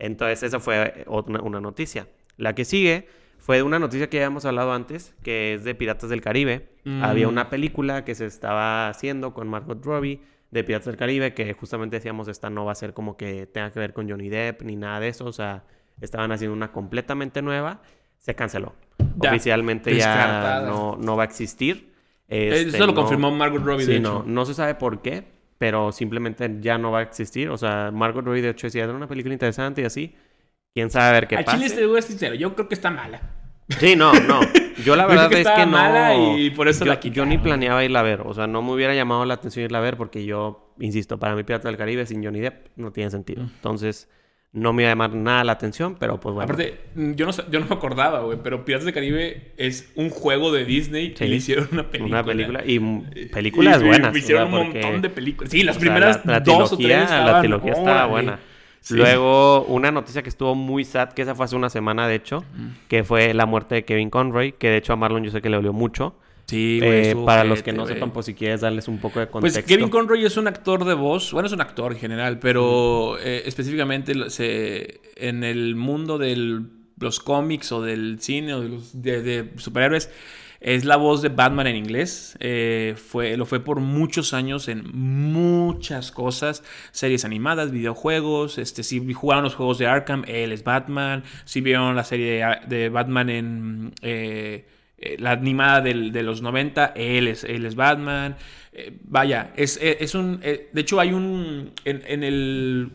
Entonces esa fue una noticia. La que sigue fue de una noticia que ya habíamos hablado antes, que es de Piratas del Caribe. Mm. Había una película que se estaba haciendo con Margot Robbie de Piratas del Caribe, que justamente decíamos, esta no va a ser como que tenga que ver con Johnny Depp ni nada de eso, o sea, estaban haciendo una completamente nueva, se canceló. Ya, Oficialmente ya no, no va a existir. Este, Eso lo no- confirmó Margot Robbie, Sí, de no, hecho. no se sabe por qué, pero simplemente ya no va a existir. O sea, Margot Robbie de hecho decía, era una película interesante y así. Quién sabe a ver qué A pasa. Chile te a ser sincero, yo creo que está mala. Sí, no, no. Yo la *laughs* verdad que es que no. mala y por eso yo, la yo ni planeaba irla a ver. O sea, no me hubiera llamado la atención irla a ver porque yo, insisto, para mí Piratas del Caribe sin Johnny Depp no tiene sentido. Entonces, no me iba a llamar nada la atención, pero pues bueno. Aparte, mm, yo no, yo no me acordaba, güey, pero Piratas del Caribe es un juego de Disney Sí. y le hicieron una película. Una película y mm, películas Y- y buenas. Hicieron o sea, un porque, montón de películas. Sí, las o sea, primeras la, la dos o trilogía, tres estaban... La trilogía estaba buena. Luego, una noticia que estuvo muy sad, que esa fue hace una semana, de hecho, que fue la muerte de Kevin Conroy, que de hecho a Marlon yo sé que le dolió mucho. Sí, eh, para los que no sepan, pues si quieres darles un poco de pues, contexto. Pues Kevin Conroy es un actor de voz, bueno, es un actor en general, pero eh, específicamente se, en el mundo de los cómics o del cine o de los de superhéroes, es la voz de Batman en inglés. Eh, fue, lo fue por muchos años en muchas cosas. Series animadas, videojuegos. Este, si jugaron los juegos de Arkham, él es Batman. Si vieron la serie de Batman en... Eh, eh, la animada de los 90, él es, él es Batman. vaya, es, es, un... de hecho hay un... En, en, el...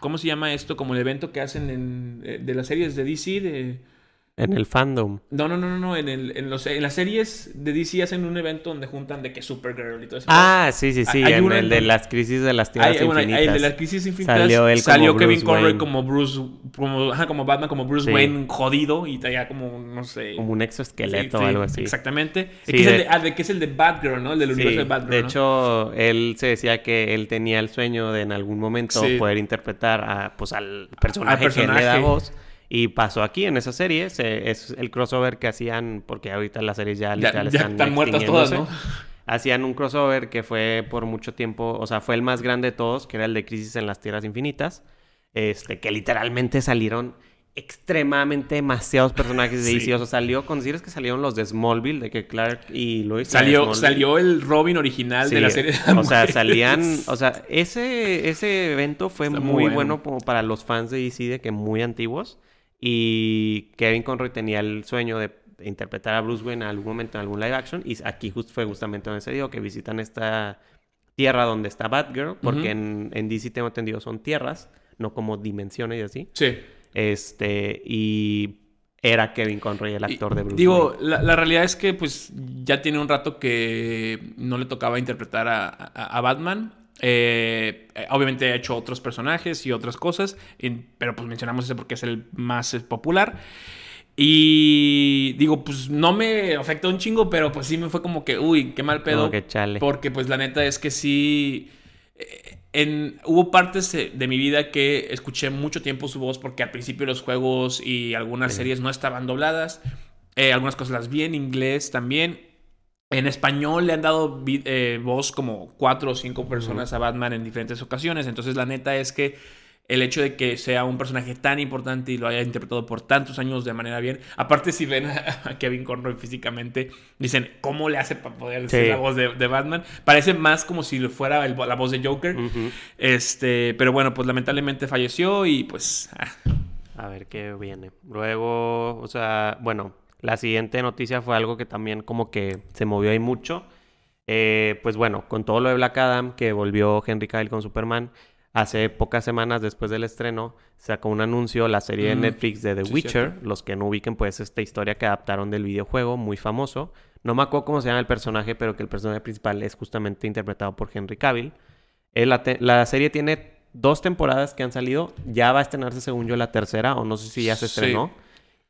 ¿Cómo se llama esto? Como el evento que hacen en, de las series de DC, de... En el fandom. No, no, no, no, En, el, en, los, en las series de DC hacen un evento donde juntan de que Supergirl y todo eso. Ah, sí, sí, sí. en el de las crisis de las tierras infinitas. el de las crisis infinitas. Salió, él salió Kevin Conroy como Bruce, como, ajá, como Batman, como Bruce Wayne jodido y ya como, no sé. Como un exoesqueleto o algo así. Exactamente. que es el de, ah, de, que es el de Batgirl, ¿no? El del universo de Batgirl. De hecho, él se decía que él tenía el sueño de en algún momento poder interpretar a, pues, al personaje, que le da voz. Y pasó aquí en esa serie, es el crossover que hacían, porque ahorita las series ya literal ya, están, muertas todas, ¿no? Hacían un crossover que fue por mucho tiempo, o sea, fue el más grande de todos, que era el de Crisis en las Tierras Infinitas, este, que literalmente salieron extremadamente demasiados personajes de DC. O sea, salió, con decirles que salieron los de Smallville, de que Clark y Lois. Salió, salió el Robin original de la serie. De o sea, salían. *laughs* O sea, ese, ese evento fue muy, bueno. bueno. como para los fans de DC, de que muy antiguos. Y Kevin Conroy tenía el sueño de interpretar a Bruce Wayne en algún momento en algún live action. Y aquí fue justamente donde se dio que visitan esta tierra donde está Batgirl. Porque en, en, DC tengo entendido son tierras, no como dimensiones y así. Sí. Este, y era Kevin Conroy el actor de Bruce digo, Wayne. La, la, realidad es que pues ya tiene un rato que no le tocaba interpretar a, a Batman. Eh, obviamente ha hecho otros personajes y otras cosas, pero pues mencionamos ese porque es el más popular. Y digo, pues no me afectó un chingo, pero pues sí me fue como que, uy, qué mal pedo. Porque pues la neta es que sí... Eh, en, hubo partes de, mi vida que escuché mucho tiempo su voz porque al principio los juegos y algunas series no estaban dobladas. Eh, algunas cosas las vi en inglés también. En español le han dado eh, voz como cuatro o cinco personas a Batman en diferentes ocasiones. Entonces, la neta es que el hecho de que sea un personaje tan importante y lo haya interpretado por tantos años de manera bien. Aparte, si ven a, Kevin Conroy físicamente, dicen, ¿cómo le hace para poder ser la voz de, Batman? Parece más como si fuera la voz de Joker. este, pero bueno, pues lamentablemente falleció y pues... Ah. A ver qué viene. Luego, o sea, bueno, la siguiente noticia fue algo que también como que se movió ahí mucho. Eh, pues bueno, con todo lo de Black Adam, que volvió Henry Cavill con Superman, hace pocas semanas después del estreno, sacó un anuncio la serie de Netflix de The Witcher. Los que no ubiquen, pues esta historia que adaptaron del videojuego, muy famoso. No me acuerdo cómo se llama el personaje, pero que el personaje principal es justamente interpretado por Henry Cavill. Eh, la, serie tiene dos temporadas que han salido. Ya va a estrenarse, según yo, la tercera, o no sé si ya se estrenó.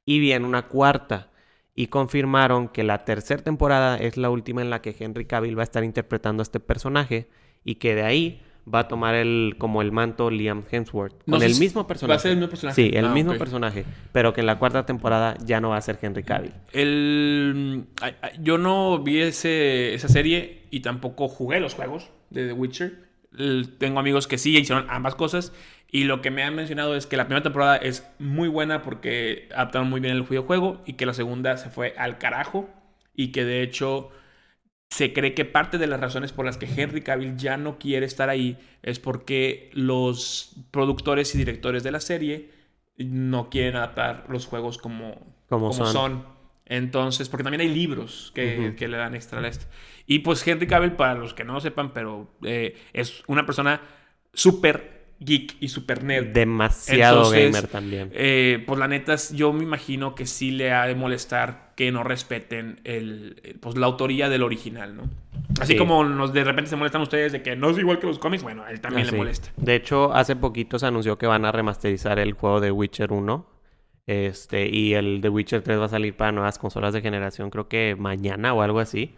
Y viene una cuarta y confirmaron que la tercera temporada es la última en la que Henry Cavill va a estar interpretando a este personaje y que de ahí va a tomar el como el manto Liam Hemsworth con el mismo personaje. Va a ser el mismo personaje. Sí, el ah, mismo personaje, pero que en la cuarta temporada ya no va a ser Henry Cavill. El yo no vi ese, esa serie y tampoco jugué los juegos de The Witcher. Tengo amigos que sí hicieron ambas cosas y lo que me han mencionado es que la primera temporada es muy buena porque adaptaron muy bien el videojuego y que la segunda se fue al carajo y que de hecho se cree que parte de las razones por las que Henry Cavill ya no quiere estar ahí es porque los productores y directores de la serie no quieren adaptar los juegos como, como, son. Entonces, porque también hay libros que, le dan extra a este. Y pues Henry Cavill, para los que no lo sepan, pero eh, es una persona súper geek y super nerd. Demasiado gamer también. Eh, pues la neta, yo me imagino que sí le ha de molestar que no respeten el, pues, la autoría del original, ¿no? Así como nos de repente se molestan ustedes de que no es igual que los cómics, bueno, a él también ah, le molesta. De hecho, hace poquito se anunció que van a remasterizar el juego de Witcher 1. Este, y el de Witcher 3 va a salir para nuevas consolas de generación, creo que mañana o algo así.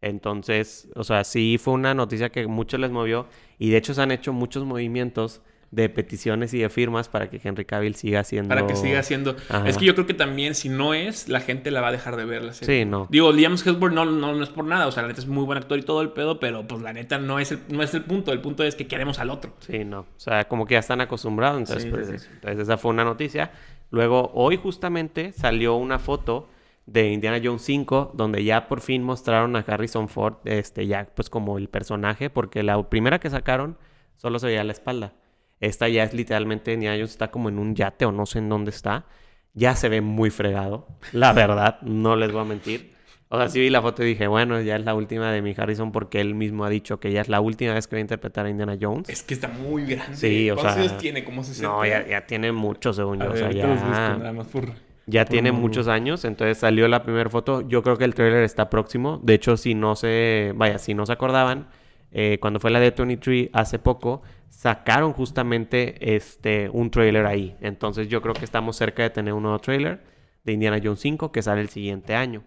Entonces, o sea, sí fue una noticia que mucho les movió y de hecho se han hecho muchos movimientos de peticiones y de firmas para que Henry Cavill siga siendo... Para que siga siendo... Ajá. Es que yo creo que también si no es, la gente la va a dejar de ver la serie. Sí, no. Digo, Liam Hemsworth no, no, no es por nada. O sea, la neta es muy buen actor y todo el pedo, pero pues la neta no es el, no es el punto. El punto es que queremos al otro. Sí, no. O sea, como que ya están acostumbrados. Entonces, Sí, pues, sí, entonces esa fue una noticia. Luego, hoy justamente salió una foto de Indiana Jones 5, donde ya por fin mostraron a Harrison Ford, este, ya pues como el personaje, porque la primera que sacaron solo se veía la espalda. Esta ya es literalmente, Indiana Jones está como en un yate o no sé en dónde está. Ya se ve muy fregado, la *laughs* verdad, no les voy a mentir. O sea, sí vi la foto y dije, bueno, ya es la última de mi Harrison porque él mismo ha dicho que ya es la última vez que va a interpretar a Indiana Jones. Es que está muy grande. Sí, o ¿Cuántos sea, años tiene? ¿Cómo 60? No, ya, ya tiene mucho, según A yo. O ver, sea, los busco, ya, nada más por... ya por tiene muchos años. Entonces salió la primera foto. Yo creo que el trailer está próximo. De hecho, si no se... Vaya, si no se acordaban, eh, cuando fue la de 23 hace poco, sacaron justamente este, un trailer ahí. Entonces yo creo que estamos cerca de tener un nuevo trailer de Indiana Jones 5 que sale el siguiente año.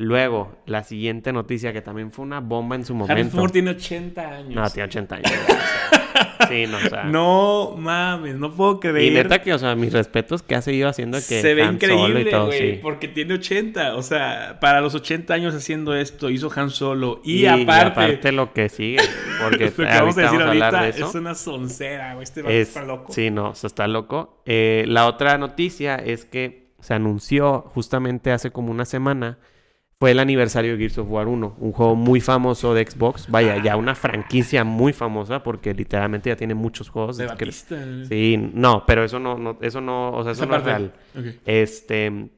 Luego, la siguiente noticia que también fue una bomba en su Harrison momento. Ford tiene 80 años. No, tiene 80 años. sí, no, o sea. No mames, no puedo creer. Y neta que, o sea, mis respetos que ha seguido haciendo que se ve Han increíble, güey, sí. porque tiene 80. O sea, para los 80 años haciendo esto, hizo Han Solo. Y, Y, aparte, lo que sigue, porque *laughs* lo que vamos a ahorita decir vamos a hablar ahorita de eso. es una soncera, güey. Este va Es- está loco. Sí, no, o sea, está loco. Eh, la otra noticia es que se anunció justamente hace como una semana. Fue el aniversario de Gears of War 1, un juego muy famoso de Xbox. Vaya, ya una franquicia muy famosa porque literalmente ya tiene muchos juegos. De que- Batista. Sí, no, pero eso no, no eso no, o sea, eso no es real. Este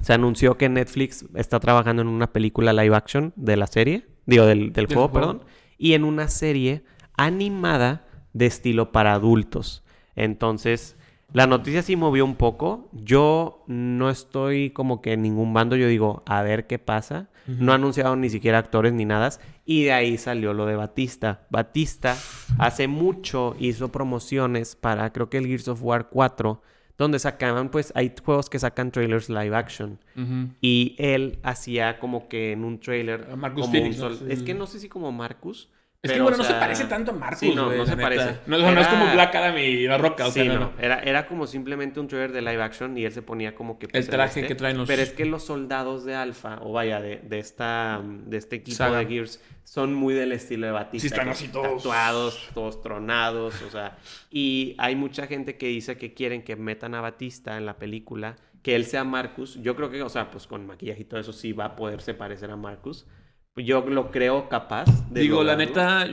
se anunció que Netflix está trabajando en una película live action de la serie, digo, del, del Del juego, juego. perdón, y en una serie animada de estilo para adultos. Entonces, la noticia sí movió un poco. Yo no estoy como que en ningún bando, yo digo, a ver qué pasa. No ha anunciado ni siquiera actores ni nada. Y de ahí salió lo de Batista. Batista hace mucho hizo promociones para, creo que el Gears of War 4, donde sacaban, pues hay juegos que sacan trailers live action. Y él hacía como que en un trailer. A Marcus como Phoenix, un ¿no? sol- Sí. Es que no sé si como Marcus. Es que bueno, o no se parece tanto a Marcus. Sí, no, güey, no la se neta. parece. No, no es como Era- Black Adam y La Roca. O Sí, sea, no, no. Era, era como simplemente un trailer de live action y él se ponía como que... pues, El traje que traen los- Pero es que los soldados de Alpha, o vaya, de, de esta, de este equipo Saga. de Gears, son muy del estilo de Batista. Sí, están así todos. Tatuados, todos tronados, o sea... Y hay mucha gente que dice que quieren que metan a Batista en la película, que él sea Marcus. Yo creo que, o sea, pues con maquillaje y todo eso sí va a poderse parecer a Marcus. Yo lo creo capaz de Digo, la neta,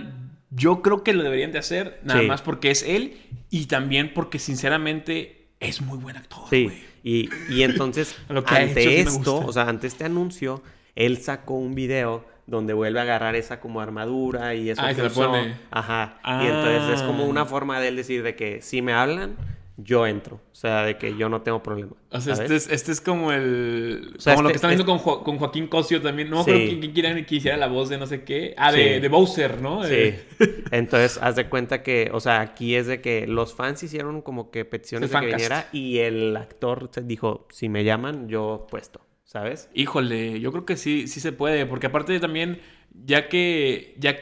yo creo que lo deberían de hacer, nada Sí. más porque es él y también porque sinceramente es muy buen actor. Sí, güey. y, y entonces, *laughs* Lo que ante esto, o sea, ante este anuncio, él sacó un video donde vuelve a agarrar esa como armadura y eso Ah, que se la usó. pone. Ajá. Ah. Y entonces es como una forma de él decir de que si me hablan, yo entro. O sea, de que yo no tengo problema. O sea, este es, este es como el. O sea, como lo este- que están haciendo con, Jo- con Joaquín Cosio también. No me Sí. acuerdo quién, quién quiera que hiciera la voz de no sé qué. Ah, de, Sí. de Bowser, ¿no? Sí. *laughs* Entonces, haz de cuenta que, o sea, aquí es de que los fans hicieron como que peticiones de que viniera y el actor dijo, si me llaman, yo puesto, ¿sabes? Híjole, yo creo que sí, sí se puede. Porque aparte también, ya que. Ya,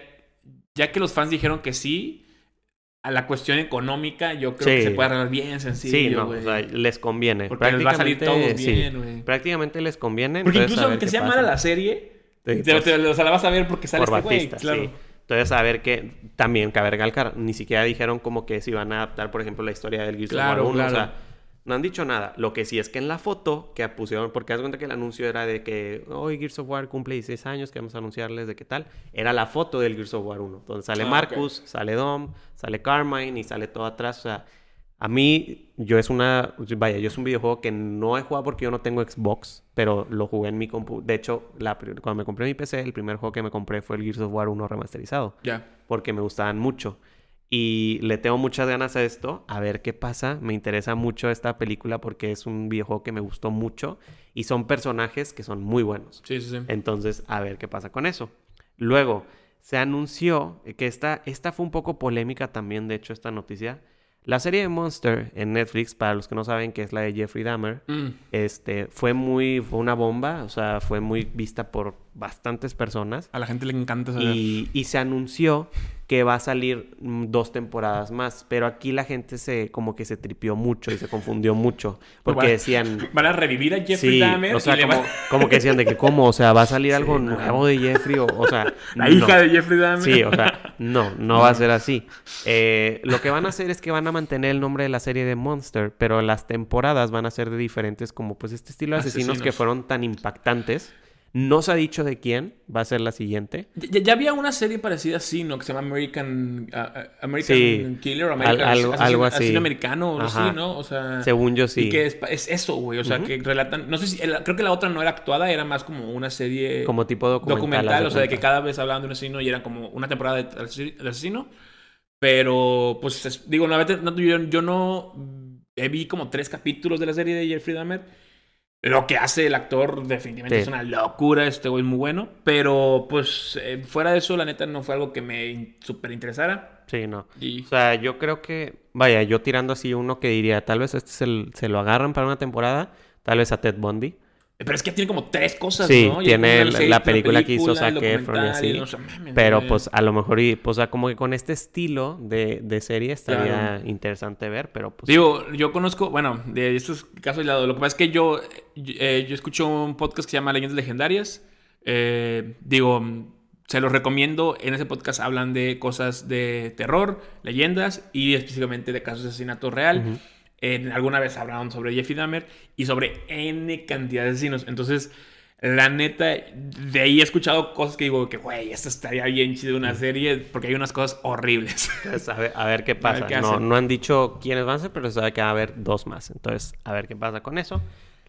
ya que los fans dijeron que sí. A la cuestión económica, yo creo que se puede arreglar bien sencillo. Sí, no, o sea, les conviene. Porque les va a salir todo Prácticamente, sí, bien, güey. Prácticamente les conviene. Porque incluso aunque sea pasa. mala la serie, te- pues, te- o sea, la vas a ver porque sale por este güey, claro. sí. Entonces, a ver que también cabe recalcar, ni siquiera dijeron como que si van a adaptar, por ejemplo, la historia del Gears Claro, of War 1, o sea, no han dicho nada. Lo que sí es que en la foto que pusieron, porque haz cuenta que el anuncio era de que hoy Gears of War cumple 16 años, queremos anunciarles de qué tal. Era la foto del Gears of War 1, donde sale Ah, Marcus, sale Dom, sale Carmine y sale todo atrás, o sea, a mí, yo es una. Vaya, yo es un videojuego que no he jugado porque yo no tengo Xbox, pero lo jugué en mi compu. De hecho, la, cuando me compré mi PC, el primer juego que me compré fue el Gears of War 1 remasterizado, Ya. porque me gustaban mucho. Y le tengo muchas ganas a esto, a ver qué pasa. Me interesa mucho esta película porque es un videojuego que me gustó mucho y son personajes que son muy buenos. Sí, sí, sí. Entonces, a ver qué pasa con eso. Luego, se anunció que esta, esta fue un poco polémica también, de hecho, esta noticia. La serie de Monster en Netflix, para los que no saben que es la de Jeffrey Dahmer, Mm. este, fue muy, fue una bomba, o sea, fue muy vista por bastantes personas. A la gente le encanta saber. Y, y se anunció que va a salir mm, dos temporadas más. Pero aquí la gente se como que se tripió mucho y se confundió mucho. *laughs* Porque Van- decían. *laughs* Van a revivir a Jeffrey Sí, Dahmer o sea, como, que decían de que cómo, o sea, va a salir algo *laughs* Sí, nuevo de Jeffrey o, o sea, La no. hija de Jeffrey Dahmer. Sí, o sea, no, no va a ser así. Eh, lo que van a hacer es que van a mantener el nombre de la serie de Monster, pero las temporadas van a ser de diferentes, como pues este estilo de asesinos, que fueron tan impactantes. No se ha dicho de quién va a ser la siguiente. Ya, ya había una serie parecida así, ¿no? Que se llama American, ah, American Sí. Killer o American Al- algo- asesino, algo así. asesino americano o Ajá. así, ¿no? O sea... Según yo sí. Y que es, es eso, güey. O sea, que relatan... No sé si... el- creo que la otra no era actuada, era más como una serie... Como tipo documental. documental. o sea, de que cada vez hablaban de un asesino y era como una temporada de, de asesino. Pero, pues, es- digo, no, yo, yo no... eh, Vi como tres capítulos de la serie de Jeffrey Dahmer. Lo que hace el actor definitivamente Sí. es una locura, este güey es muy bueno. Pero, pues, eh, fuera de eso, la neta no fue algo que me in- súper interesara. Sí, no. Y... O sea, yo creo que, vaya, yo tirando así uno que diría, tal vez este se, se lo agarran para una temporada, tal vez a Ted Bundy. Pero es que tiene como tres cosas, Sí, ¿no? Tiene la- la película que hizo Zac Efron y así. no sé, mames, Pero pues a lo mejor, y, pues, o sea, como que con este estilo de, de serie estaría Claro. interesante ver, pero pues... Digo, yo conozco, bueno, de estos casos aislados, lo que pasa es que yo, eh, yo escucho un podcast que se llama Leyendas Legendarias. Eh, digo, se los recomiendo. En ese podcast hablan de cosas de terror, leyendas y específicamente de casos de asesinato real. En- alguna vez hablaron sobre Jeffrey Dahmer y sobre N cantidad de asesinos. Entonces, la neta, de ahí he escuchado cosas que digo que, güey, esto estaría bien chido una serie porque hay unas cosas horribles. Entonces, a ver, a ver qué *laughs* ver pasa. qué no, no han dicho quiénes van a ser, pero se sabe que va a haber dos más. Entonces, a ver qué pasa con eso.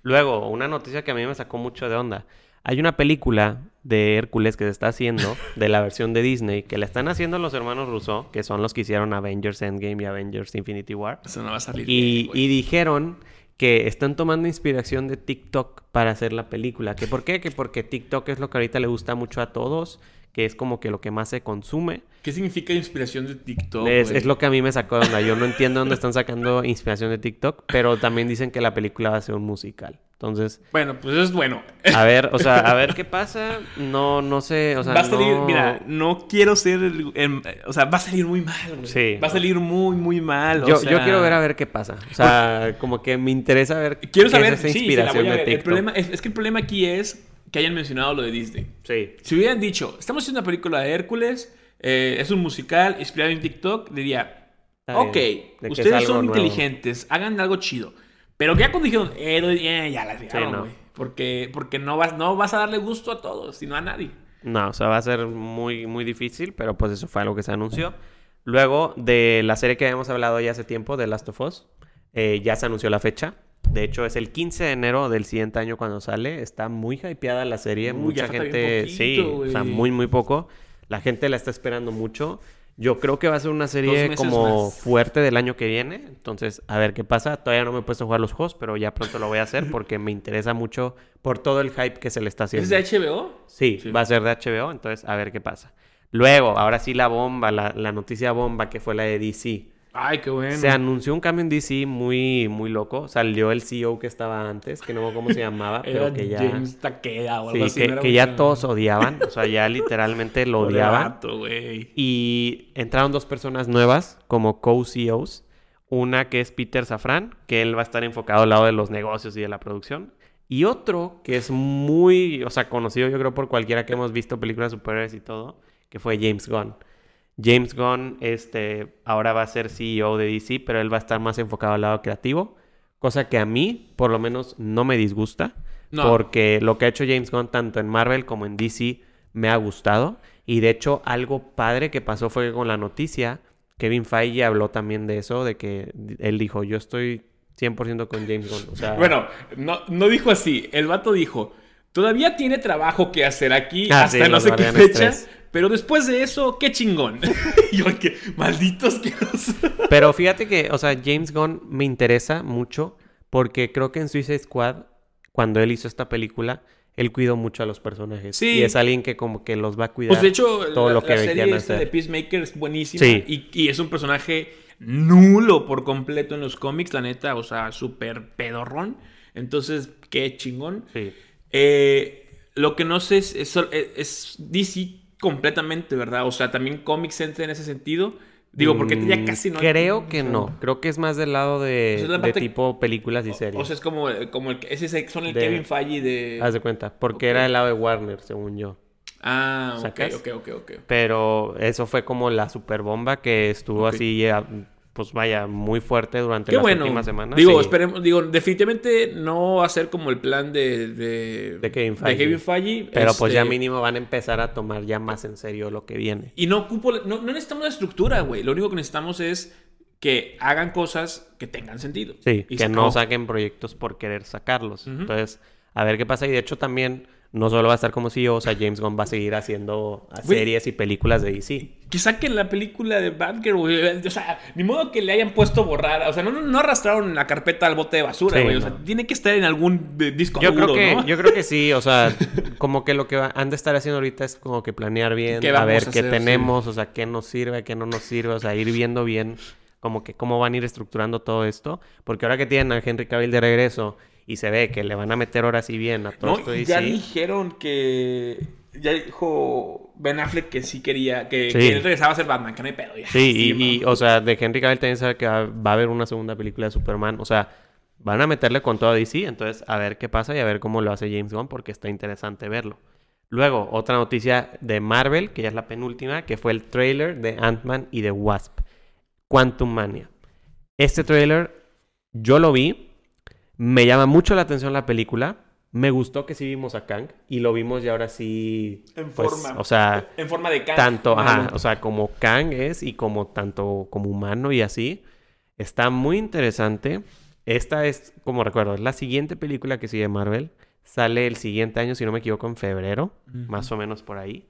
Luego, una noticia que a mí me sacó mucho de onda. Hay una película de Hércules que se está haciendo, de la versión de Disney, que la están haciendo los hermanos Russo, que son los que hicieron Avengers Endgame y Avengers Infinity War. Eso no va a salir Y, bien, y dijeron que están tomando inspiración de TikTok para hacer la película. ¿Que por qué? Que porque TikTok es lo que ahorita le gusta mucho a todos, que es como que lo que más se consume. ¿Qué significa inspiración de TikTok? es, lo que a mí me sacó de onda. Yo no entiendo dónde están sacando inspiración de TikTok, pero también dicen que la película va a ser un musical. Entonces, Bueno, pues eso es bueno. a *laughs* ver, o sea, a ver qué pasa. No, no sé, o sea, va a salir, no- mira, no quiero ser, el- el- o sea, va a salir muy mal, güey. Sí. Va a salir muy, muy mal. o Yo, sea- yo quiero ver a ver qué pasa. O sea, como que me interesa ver Quiero qué saber, es esa sí, sí, la inspiración voy a de ver. El TikTok. problema es, es que el problema aquí es que hayan mencionado lo de Disney. Sí. Si hubieran dicho, estamos haciendo una película de Hércules, eh, es un musical inspirado en TikTok, diría, Está ok, ustedes son nuevo. inteligentes, hagan algo chido. Pero ya cuando dijeron, eh, ya la no. Porque, porque no, vas, no vas a darle gusto a todos, sino a nadie. No, o sea, va a ser muy, muy difícil, pero pues eso fue algo que se anunció. Luego, de la serie que habíamos hablado ya hace tiempo, de Last of Us, eh, ya se anunció la fecha. De hecho, es el 15 de enero del siguiente año cuando sale. Está muy hypeada la serie. Mucha gente... poquito, sí, o sea, muy, muy poco. La gente la está esperando mucho. Yo creo que va a ser una serie como más. fuerte del año que viene. Entonces, a ver qué pasa. Todavía no me he puesto a jugar los juegos, pero ya pronto lo voy a hacer *laughs* porque me interesa mucho por todo el hype que se le está haciendo. ¿Es de HBO? Sí, Sí. va a ser de HBO, entonces a ver qué pasa. Luego, ahora sí la bomba, la, la noticia bomba que fue la de DC. Ay, qué bueno. Se anunció un cambio en DC muy, muy loco. Salió el CEO que estaba antes, que no acuerdo cómo se llamaba, *laughs* pero que ya... James Takeda o algo Sí, así. que, ya todos odiaban, o sea, ya literalmente lo *laughs* odiaban. güey. Y entraron dos personas nuevas como co-CEOs. Una que es Peter Safran, que él va a estar enfocado al lado de los negocios y de la producción. Y otro que es muy, o sea, conocido yo creo por cualquiera que hemos visto películas de superhéroes y todo, que fue James Gunn. James Gunn este, ahora va a ser CEO de DC, pero él va a estar más enfocado al lado creativo. Cosa que a mí, por lo menos, no me disgusta. No. Porque lo que ha hecho James Gunn tanto en Marvel como en DC me ha gustado. Y de hecho, algo padre que pasó fue que con la noticia, Kevin Feige habló también de eso, de que él dijo, yo estoy 100% con James Gunn. O sea, Bueno, no, no dijo así. El vato dijo, todavía tiene trabajo que hacer aquí Ah, hasta sí, no sé qué fecha. 3. Pero después de eso, qué chingón. *laughs* yo, que malditos que Pero fíjate que, o sea, James Gunn me interesa mucho porque creo que en Suicide Squad, cuando él hizo esta película, él cuidó mucho a los personajes. Sí. Y es alguien que como que los va a cuidar. Pues de hecho, todo la, lo que la serie esta de. Peacemaker es buenísima. Sí. Y, y es un personaje nulo por completo en los cómics, la neta. O sea, súper pedorrón. Entonces, qué chingón. Sí. Eh, lo que no sé es, es, es- DC completamente, ¿verdad? O sea, también Comic Center en ese sentido. Digo, porque ya Mm, casi no... Creo que no. Creo que es más del lado de, O sea, la de parte- tipo películas y O series. sea, es como, como el... Ese es- son el De- Kevin Feige de... Haz de cuenta. Porque era del lado de Warner, según yo. Ah, ok, ¿Sacas? ok, ok, ok. Pero eso fue como la super bomba que estuvo Ok. así, ya, pues vaya, muy fuerte durante Qué las bueno. últimas semanas. Digo, Sí. esperemos, digo, definitivamente no va a ser como el plan de, de, De Kevin Feige. Kevin Feige, Pero pues ya este, mínimo van a empezar a tomar ya más en serio lo que viene. Y no ocupo, no, no necesitamos la estructura, güey. Lo único que necesitamos es que hagan cosas que tengan sentido. Sí, Y que no saquen proyectos por querer sacarlos. Entonces, a ver qué pasa. Y de hecho también, no solo va a estar como CEO, o sea, James Gunn va a seguir haciendo series y películas de DC. Que saquen la película de Batgirl, güey. O sea, ni modo que le hayan puesto borrar. O sea, no, no, arrastraron la carpeta al bote de basura, Sí, güey. O sea, tiene que estar en algún eh, disco Yo creo que, ¿no? yo creo que *laughs* sí, o sea, como que lo que va- han de estar haciendo ahorita es como que planear bien, ¿Qué a ver a qué hacer? tenemos, o sea, qué nos sirve, qué no nos sirve, o sea, ir viendo bien como que cómo van a ir estructurando todo esto, porque ahora que tienen a Henry Cavill de regreso y se ve que le van a meter ahora sí bien a todo No, esto y DC, ya dijeron que. Ya dijo Ben Affleck que sí quería. Que, Sí. que él regresaba a ser Batman, que no hay pedo. Ya. Sí, y, o sea, de Henry Cavill también sabe que va, va a haber una segunda película de Superman. O sea, van a meterle con todo a DC. Entonces, a ver qué pasa y a ver cómo lo hace James Gunn porque está interesante verlo. Luego, otra noticia de Marvel, que ya es la penúltima, que fue el trailer de Ant-Man y de Wasp. Quantum Mania. Este trailer, yo lo vi. Me llama mucho la atención la película. Me gustó que sí vimos a Kang. Y lo vimos y ahora sí... En pues, forma. O sea... En forma de Kang. Tanto, ajá, o sea, como Kang es y como tanto como humano y así. Está muy interesante. Esta es, como recuerdo, es la siguiente película que sigue Marvel. Sale el siguiente año, si no me equivoco, en febrero, más o menos por ahí.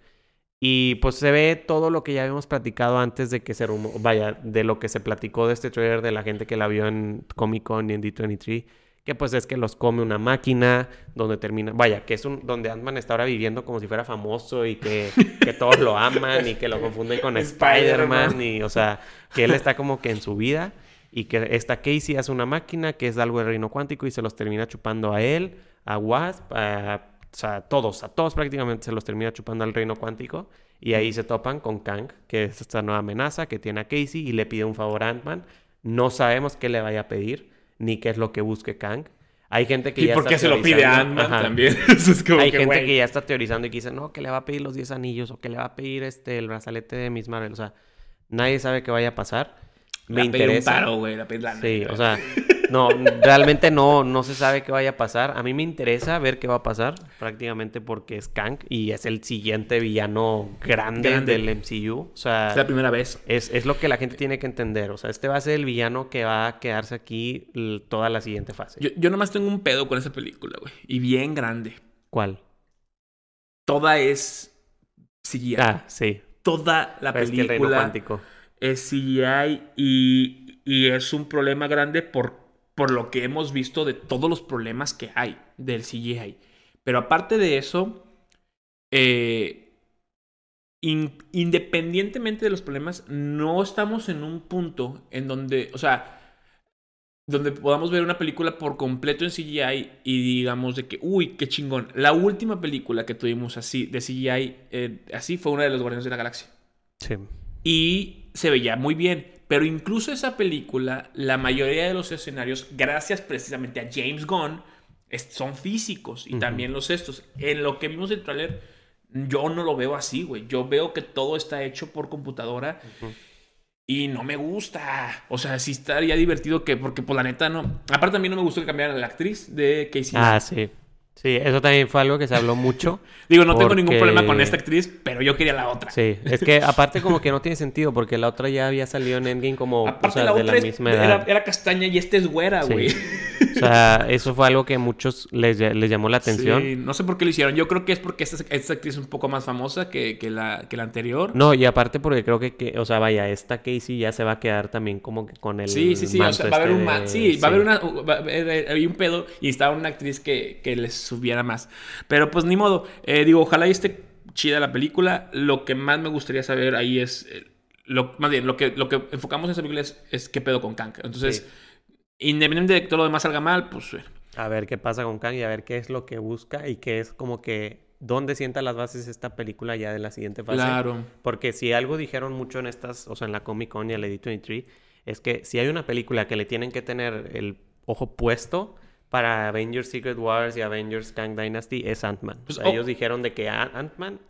Y pues se ve todo lo que ya habíamos platicado antes de que se rumo- vaya, de lo que se platicó de este trailer de la gente que la vio en Comic Con y en D23, que pues es que los come una máquina, donde termina, vaya, que es un, donde Ant-Man está ahora viviendo como si fuera famoso y que, que todos lo aman y que lo confunden con *laughs* Spider-Man. Y, o sea, que él está como que en su vida y que esta Casey hace una máquina que es algo del reino cuántico y se los termina chupando a él, a Wasp, a, o sea, a todos, a todos prácticamente se los termina chupando al reino cuántico y ahí se topan con Kang, que es esta nueva amenaza que tiene a Casey y le pide un favor a Ant-Man. No sabemos qué le vaya a pedir ni qué es lo que busque Kang. Hay gente que ¿Y ya por está qué se lo pide a Ant-Man también? *laughs* Eso es como Hay que, gente que ya está teorizando y que dice, no, que le va a pedir los 10 anillos o que le va a pedir este, el brazalete de Miss Marvel. O sea, nadie sabe qué vaya a pasar. Me Le va a pedir un interesa. paro, güey. la lana. Sí, o sea, no, realmente no, no se sabe qué vaya a pasar. A mí me interesa ver qué va a pasar, prácticamente porque es Kang y es el siguiente villano grande, Grande. del MCU. O sea, Es la primera vez. es, es lo que la gente tiene que entender. O sea, este va a ser el villano que va a quedarse aquí toda la siguiente fase. Yo, yo nomás tengo un pedo con esa película, güey. Y bien grande. ¿Cuál? Toda es CGI. Ah, sí. Toda la es que el película. Es CGI y, y es un problema grande por, por lo que hemos visto de todos los problemas que hay del CGI. Pero aparte de eso, eh, in- independientemente de los problemas, no estamos en un punto en donde, o sea, donde podamos ver una película por completo en CGI y digamos de que, uy, qué chingón. La última película que tuvimos así de CGI, eh, así fue una de los Guardianes de la Galaxia Sí. y se veía muy bien. Pero incluso esa película, la mayoría de los escenarios, gracias precisamente a James Gunn, es- son físicos y también los estos. En lo que vimos del tráiler, yo no lo veo así, güey. Yo veo que todo está hecho por computadora y no me gusta. O sea, sí estaría divertido que, porque por la neta no. Aparte, a mí no me gustó que cambiaran a la actriz de Casey. Ah, sí. Sí, eso también fue algo que se habló mucho. *laughs* Digo, no tengo ningún porque- problema con esta actriz, pero yo quería la otra. Sí, es que aparte como que no tiene sentido porque la otra ya había salido en Endgame como Aparte, o sea, la de otra la es- misma era, edad. era castaña y esta es güera, Sí. güey. *laughs* O sea, eso fue algo que a muchos les, les llamó la atención. Sí, no sé por qué lo hicieron. Yo creo que es porque esta, esta actriz es un poco más famosa que, que la, que la anterior. No, y aparte porque creo que, que- o sea, vaya, esta Casey ya se va a quedar también como que con el sí, sí, sí. O sea, va a haber este un de- sí, va a haber una. va a haber- había un pedo y estaba una actriz que, que les subiera más. Pero pues ni modo. Eh, digo, ojalá y esté chida la película. Lo que más me gustaría saber ahí es. eh, Lo, más bien, lo que, lo que enfocamos en esa película es, es qué pedo con Kang. Entonces, independientemente de que todo lo demás salga mal, pues. eh, A ver qué pasa con Kang y a ver qué es lo que busca y qué es como que dónde sienta las bases esta película ya de la siguiente fase. Claro. Porque si algo dijeron mucho en estas, o sea, en la Comic Con y en la D23, es que si hay una película que le tienen que tener el ojo puesto para Avengers Secret Wars y Avengers Kang Dynasty es Ant-Man. Pues, O sea, oh. Ellos dijeron de que Ant-Man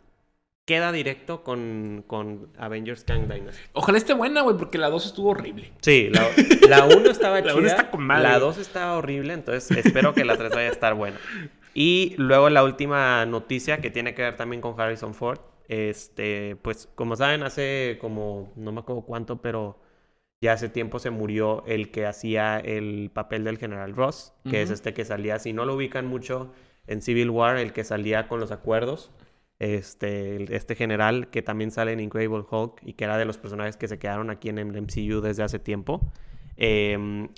queda directo con, con Avengers Kang Dynasty. Ojalá esté buena, güey, porque la 2 estuvo horrible. Sí, la, la *laughs* 1 estaba La chida. uno está con madre. La 2 estaba horrible, entonces espero que la 3 vaya a estar buena. Y luego la última noticia que tiene que ver también con Harrison Ford. Este, pues como saben, hace como, no me acuerdo cuánto, pero ya hace tiempo se murió el que hacía el papel del general Ross, que es este que salía, si no lo ubican mucho en Civil War, el que salía con los acuerdos. Este, este general que también sale en Incredible Hulk y que era de los personajes que se quedaron aquí en el MCU desde hace tiempo. Em,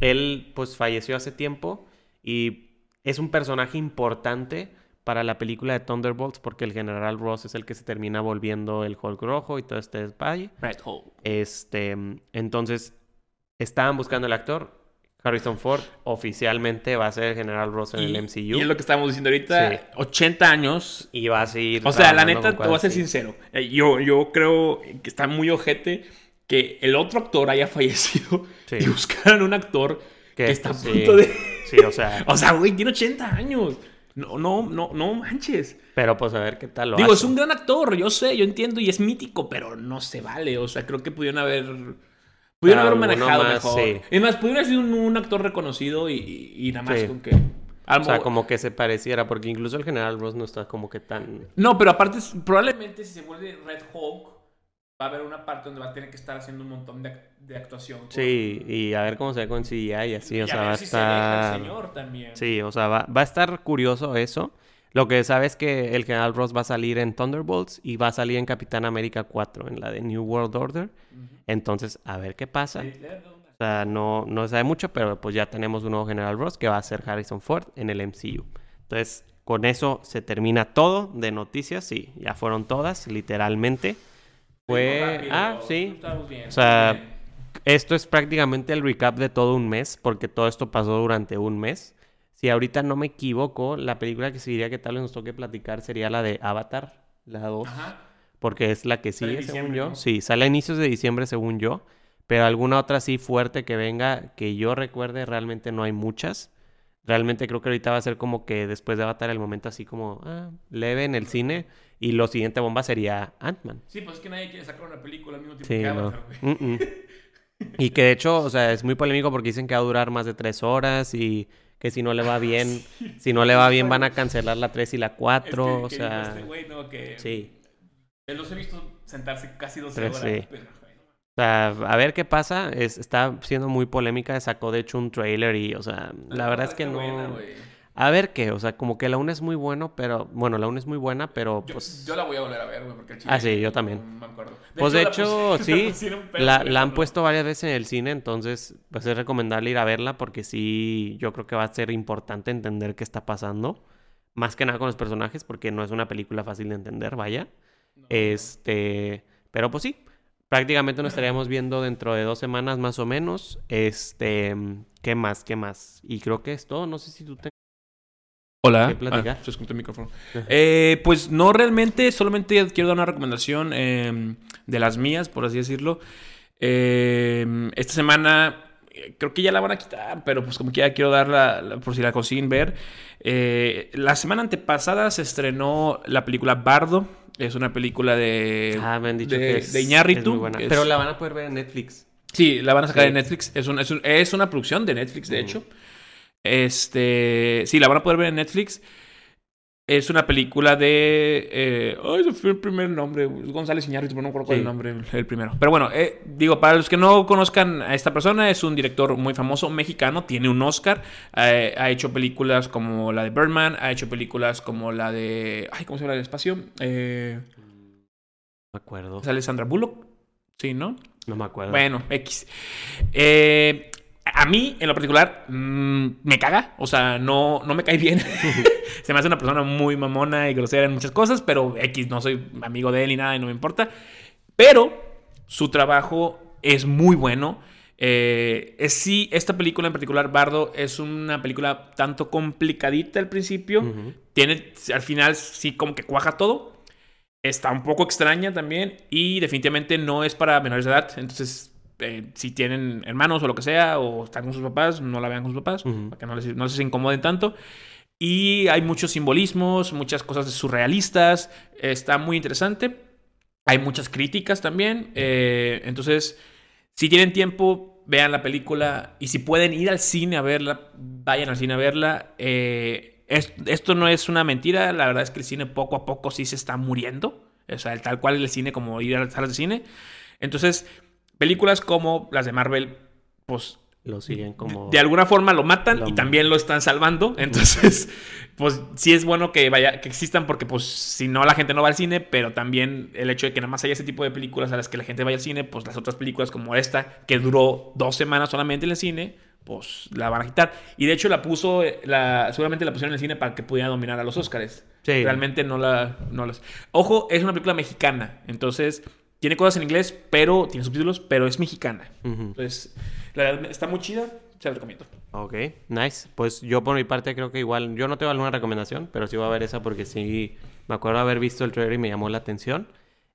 él pues falleció hace tiempo y es un personaje importante para la película de Thunderbolts porque el general Ross es el que se termina volviendo el Hulk rojo y todo este despalle. Red Hole. Este, entonces estaban buscando el actor. Harrison Ford oficialmente va a ser el general Ross en Y, el MCU. y es lo que estábamos diciendo ahorita. Sí. 80 años. Y va a seguir. O sea, la neta, te voy a ser así. sincero. Eh, Yo, yo creo que está muy ojete que el otro actor haya *laughs* fallecido Sí. y buscaran un actor Que que, está a sí. punto de... Sí, o sea. *laughs* O sea, güey, tiene 80 años. No, no, no, no manches. pero pues a ver qué tal lo Digo, hace. es un gran actor, yo sé, yo entiendo y es mítico, pero no se vale. O sea, creo que pudieron haber. Pudieron haber manejado más, mejor. sí. Es más, pudiera ser un, un actor reconocido y, y nada más Sí. con que. O sea, como que se pareciera, porque incluso el general Ross no está como que tan. No, pero aparte, probablemente si se vuelve Red Hulk, va a haber una parte donde va a tener que estar haciendo un montón de, de actuación. Sí, y a ver cómo se ve con CGI y así, y o a sea, ver va a si se deja estar. el señor también. Sí, o sea, va, va a estar curioso eso. Lo que sabes es que el general Ross va a salir en Thunderbolts y va a salir en Capitán América 4, en la de New World Order. Entonces, a ver qué pasa. O sea, no, no se sabe mucho, pero pues ya tenemos un nuevo General Ross que va a ser Harrison Ford en el MCU. Entonces, con eso se termina todo de noticias. Sí, ya fueron todas, literalmente. Fue... rápido, Ah, sí. bien, O sea, bien. Esto es prácticamente el recap de todo un mes, porque todo esto pasó durante un mes. Si ahorita no me equivoco, la película que seguiría que tal vez nos toque platicar sería la de Avatar, la 2. Ajá. Porque es la que sigue, según yo. ¿no? Sí, sale a inicios de diciembre, según yo. Pero alguna otra así fuerte que venga, que yo recuerde, realmente no hay muchas. Realmente creo que ahorita va a ser como que después de Avatar el momento así como ah, leve en el cine. Y lo siguiente bomba sería Ant-Man. Sí, pues es que nadie quiere sacar una película al mismo tiempo Sí, que. Avatar. Mm, mm. Y que de hecho, o sea, es muy polémico porque dicen que va a durar más de tres horas y que si no le va bien, si no le va bien van a cancelar la 3 y la 4, Es que- o que sea, este güey, no, que sí. los he visto sentarse casi 12 Pero horas. sí. pero, bueno. O sea, a ver qué pasa, es, está siendo muy polémica, sacó de hecho un trailer y, o sea, la verdad es que no... buena. A ver qué, o sea, como que la 1 es muy bueno, pero, bueno, la 1 es muy buena, pero Yo, pues... yo la voy a volver a ver, güey, porque el chile Ah, sí, yo no también. me acuerdo. Pues de hecho, *laughs* sí, la, han no. puesto varias veces en el cine, entonces pues es recomendable ir a verla porque sí, yo creo que va a ser importante entender qué está pasando. Más que nada con los personajes porque no es una película fácil de entender, vaya. No. Este, pero pues sí, prácticamente nos estaríamos *laughs* viendo dentro de dos semanas más o menos. Este, ¿qué más? ¿Qué más? Y creo que es todo, no sé si tú te... Hola. ¿Qué platicar? Ah, se escucha el micrófono. Ajá. Eh, pues no realmente, solamente quiero dar una recomendación eh, de las mías, por así decirlo. Eh, esta semana eh, creo que ya la van a quitar, pero pues como quiera quiero darla la- por si la consiguen ver. Eh, la semana antepasada se estrenó la película Bardo. Es una película de, Ah, me han dicho de, que es, de Iñárritu, es muy buena. que es- Pero la van a poder ver en Netflix. Sí, la van a sacar Sí. en Netflix. Es, un- es, un- es una producción de Netflix, de hecho. Este. Sí, la van a poder ver en Netflix. Es una película de. Eh, ay, ese fue el primer nombre. González Iñárritu, pero no me acuerdo cuál es Sí. el nombre, el primero. Pero bueno, eh, digo, para los que no conozcan a esta persona, es un director muy famoso mexicano. Tiene un Oscar. eh, ha hecho películas como la de Birdman. Ha hecho películas como la de. Ay, ¿cómo se llama el espacio? Eh, No me acuerdo. ¿Sale Sandra Bullock? Sí, ¿no? No me acuerdo. Bueno, X. Eh, a mí, en lo particular, mm, me caga. O sea, no, no me cae bien. *laughs* Se me hace una persona muy mamona y grosera en muchas cosas, pero X, no soy amigo de él ni nada y no me importa. Pero su trabajo es muy bueno. Eh, es, sí, esta película en particular, Bardo, es una película tanto complicadita al principio. Tiene, al final, sí, como que cuaja todo. Está un poco extraña también. Y definitivamente no es para menores de edad. Entonces, eh, si tienen hermanos o lo que sea, o están con sus papás, no la vean con sus papás, para que no les, no les incomoden tanto. Y hay muchos simbolismos, muchas cosas surrealistas. Está muy interesante. Hay muchas críticas también. Eh, entonces, si tienen tiempo, vean la película. Y si pueden ir al cine a verla, vayan al cine a verla. Eh, esto no es una mentira. La verdad es que el cine poco a poco sí se está muriendo. O sea, tal cual el cine como ir a las salas de cine. Entonces, películas como las de Marvel, pues lo siguen como... De alguna forma lo matan y también lo están salvando. *laughs* Entonces, pues sí es bueno que, vaya, que existan porque pues si no la gente no va al cine, pero también el hecho de que nada más haya ese tipo de películas a las que la gente vaya al cine, pues las otras películas como esta, que duró dos semanas solamente en el cine, pues la van a quitar. Y de hecho la puso, la, seguramente la pusieron en el cine para que pudiera dominar a los Oscars. Sí. Realmente no la... No las... Ojo, es una película mexicana, entonces tiene cosas en inglés, pero tiene subtítulos, pero es mexicana. Entonces, la verdad, está muy chida, se la recomiendo. Ok, nice. Pues yo por mi parte creo que igual, yo no tengo alguna recomendación, pero sí voy a ver esa porque sí me acuerdo haber visto el trailer y me llamó la atención.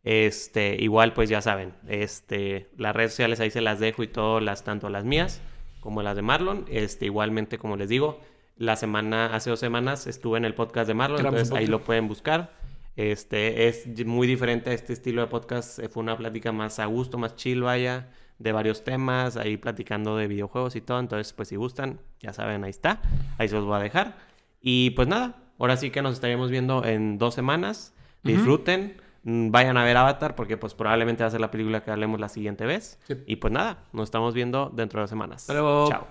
Este, igual pues ya saben, este, las redes sociales ahí se las dejo y todo, las, tanto las mías como las de Marlon. Este, igualmente, como les digo, la semana, hace dos semanas estuve en el podcast de Marlon, entonces ahí lo pueden buscar. Este, es muy diferente a este estilo de podcast. Eh, fue una plática más a gusto, más chill, vaya, de varios temas, ahí platicando de videojuegos y todo. Entonces, pues si gustan, ya saben, ahí está. Ahí se los voy a dejar. Y pues nada, ahora sí que nos estaríamos viendo en dos semanas. Disfruten. Mm, vayan a ver Avatar porque pues probablemente va a ser la película que hablemos la siguiente vez. Y pues nada, nos estamos viendo dentro de dos semanas. Chao.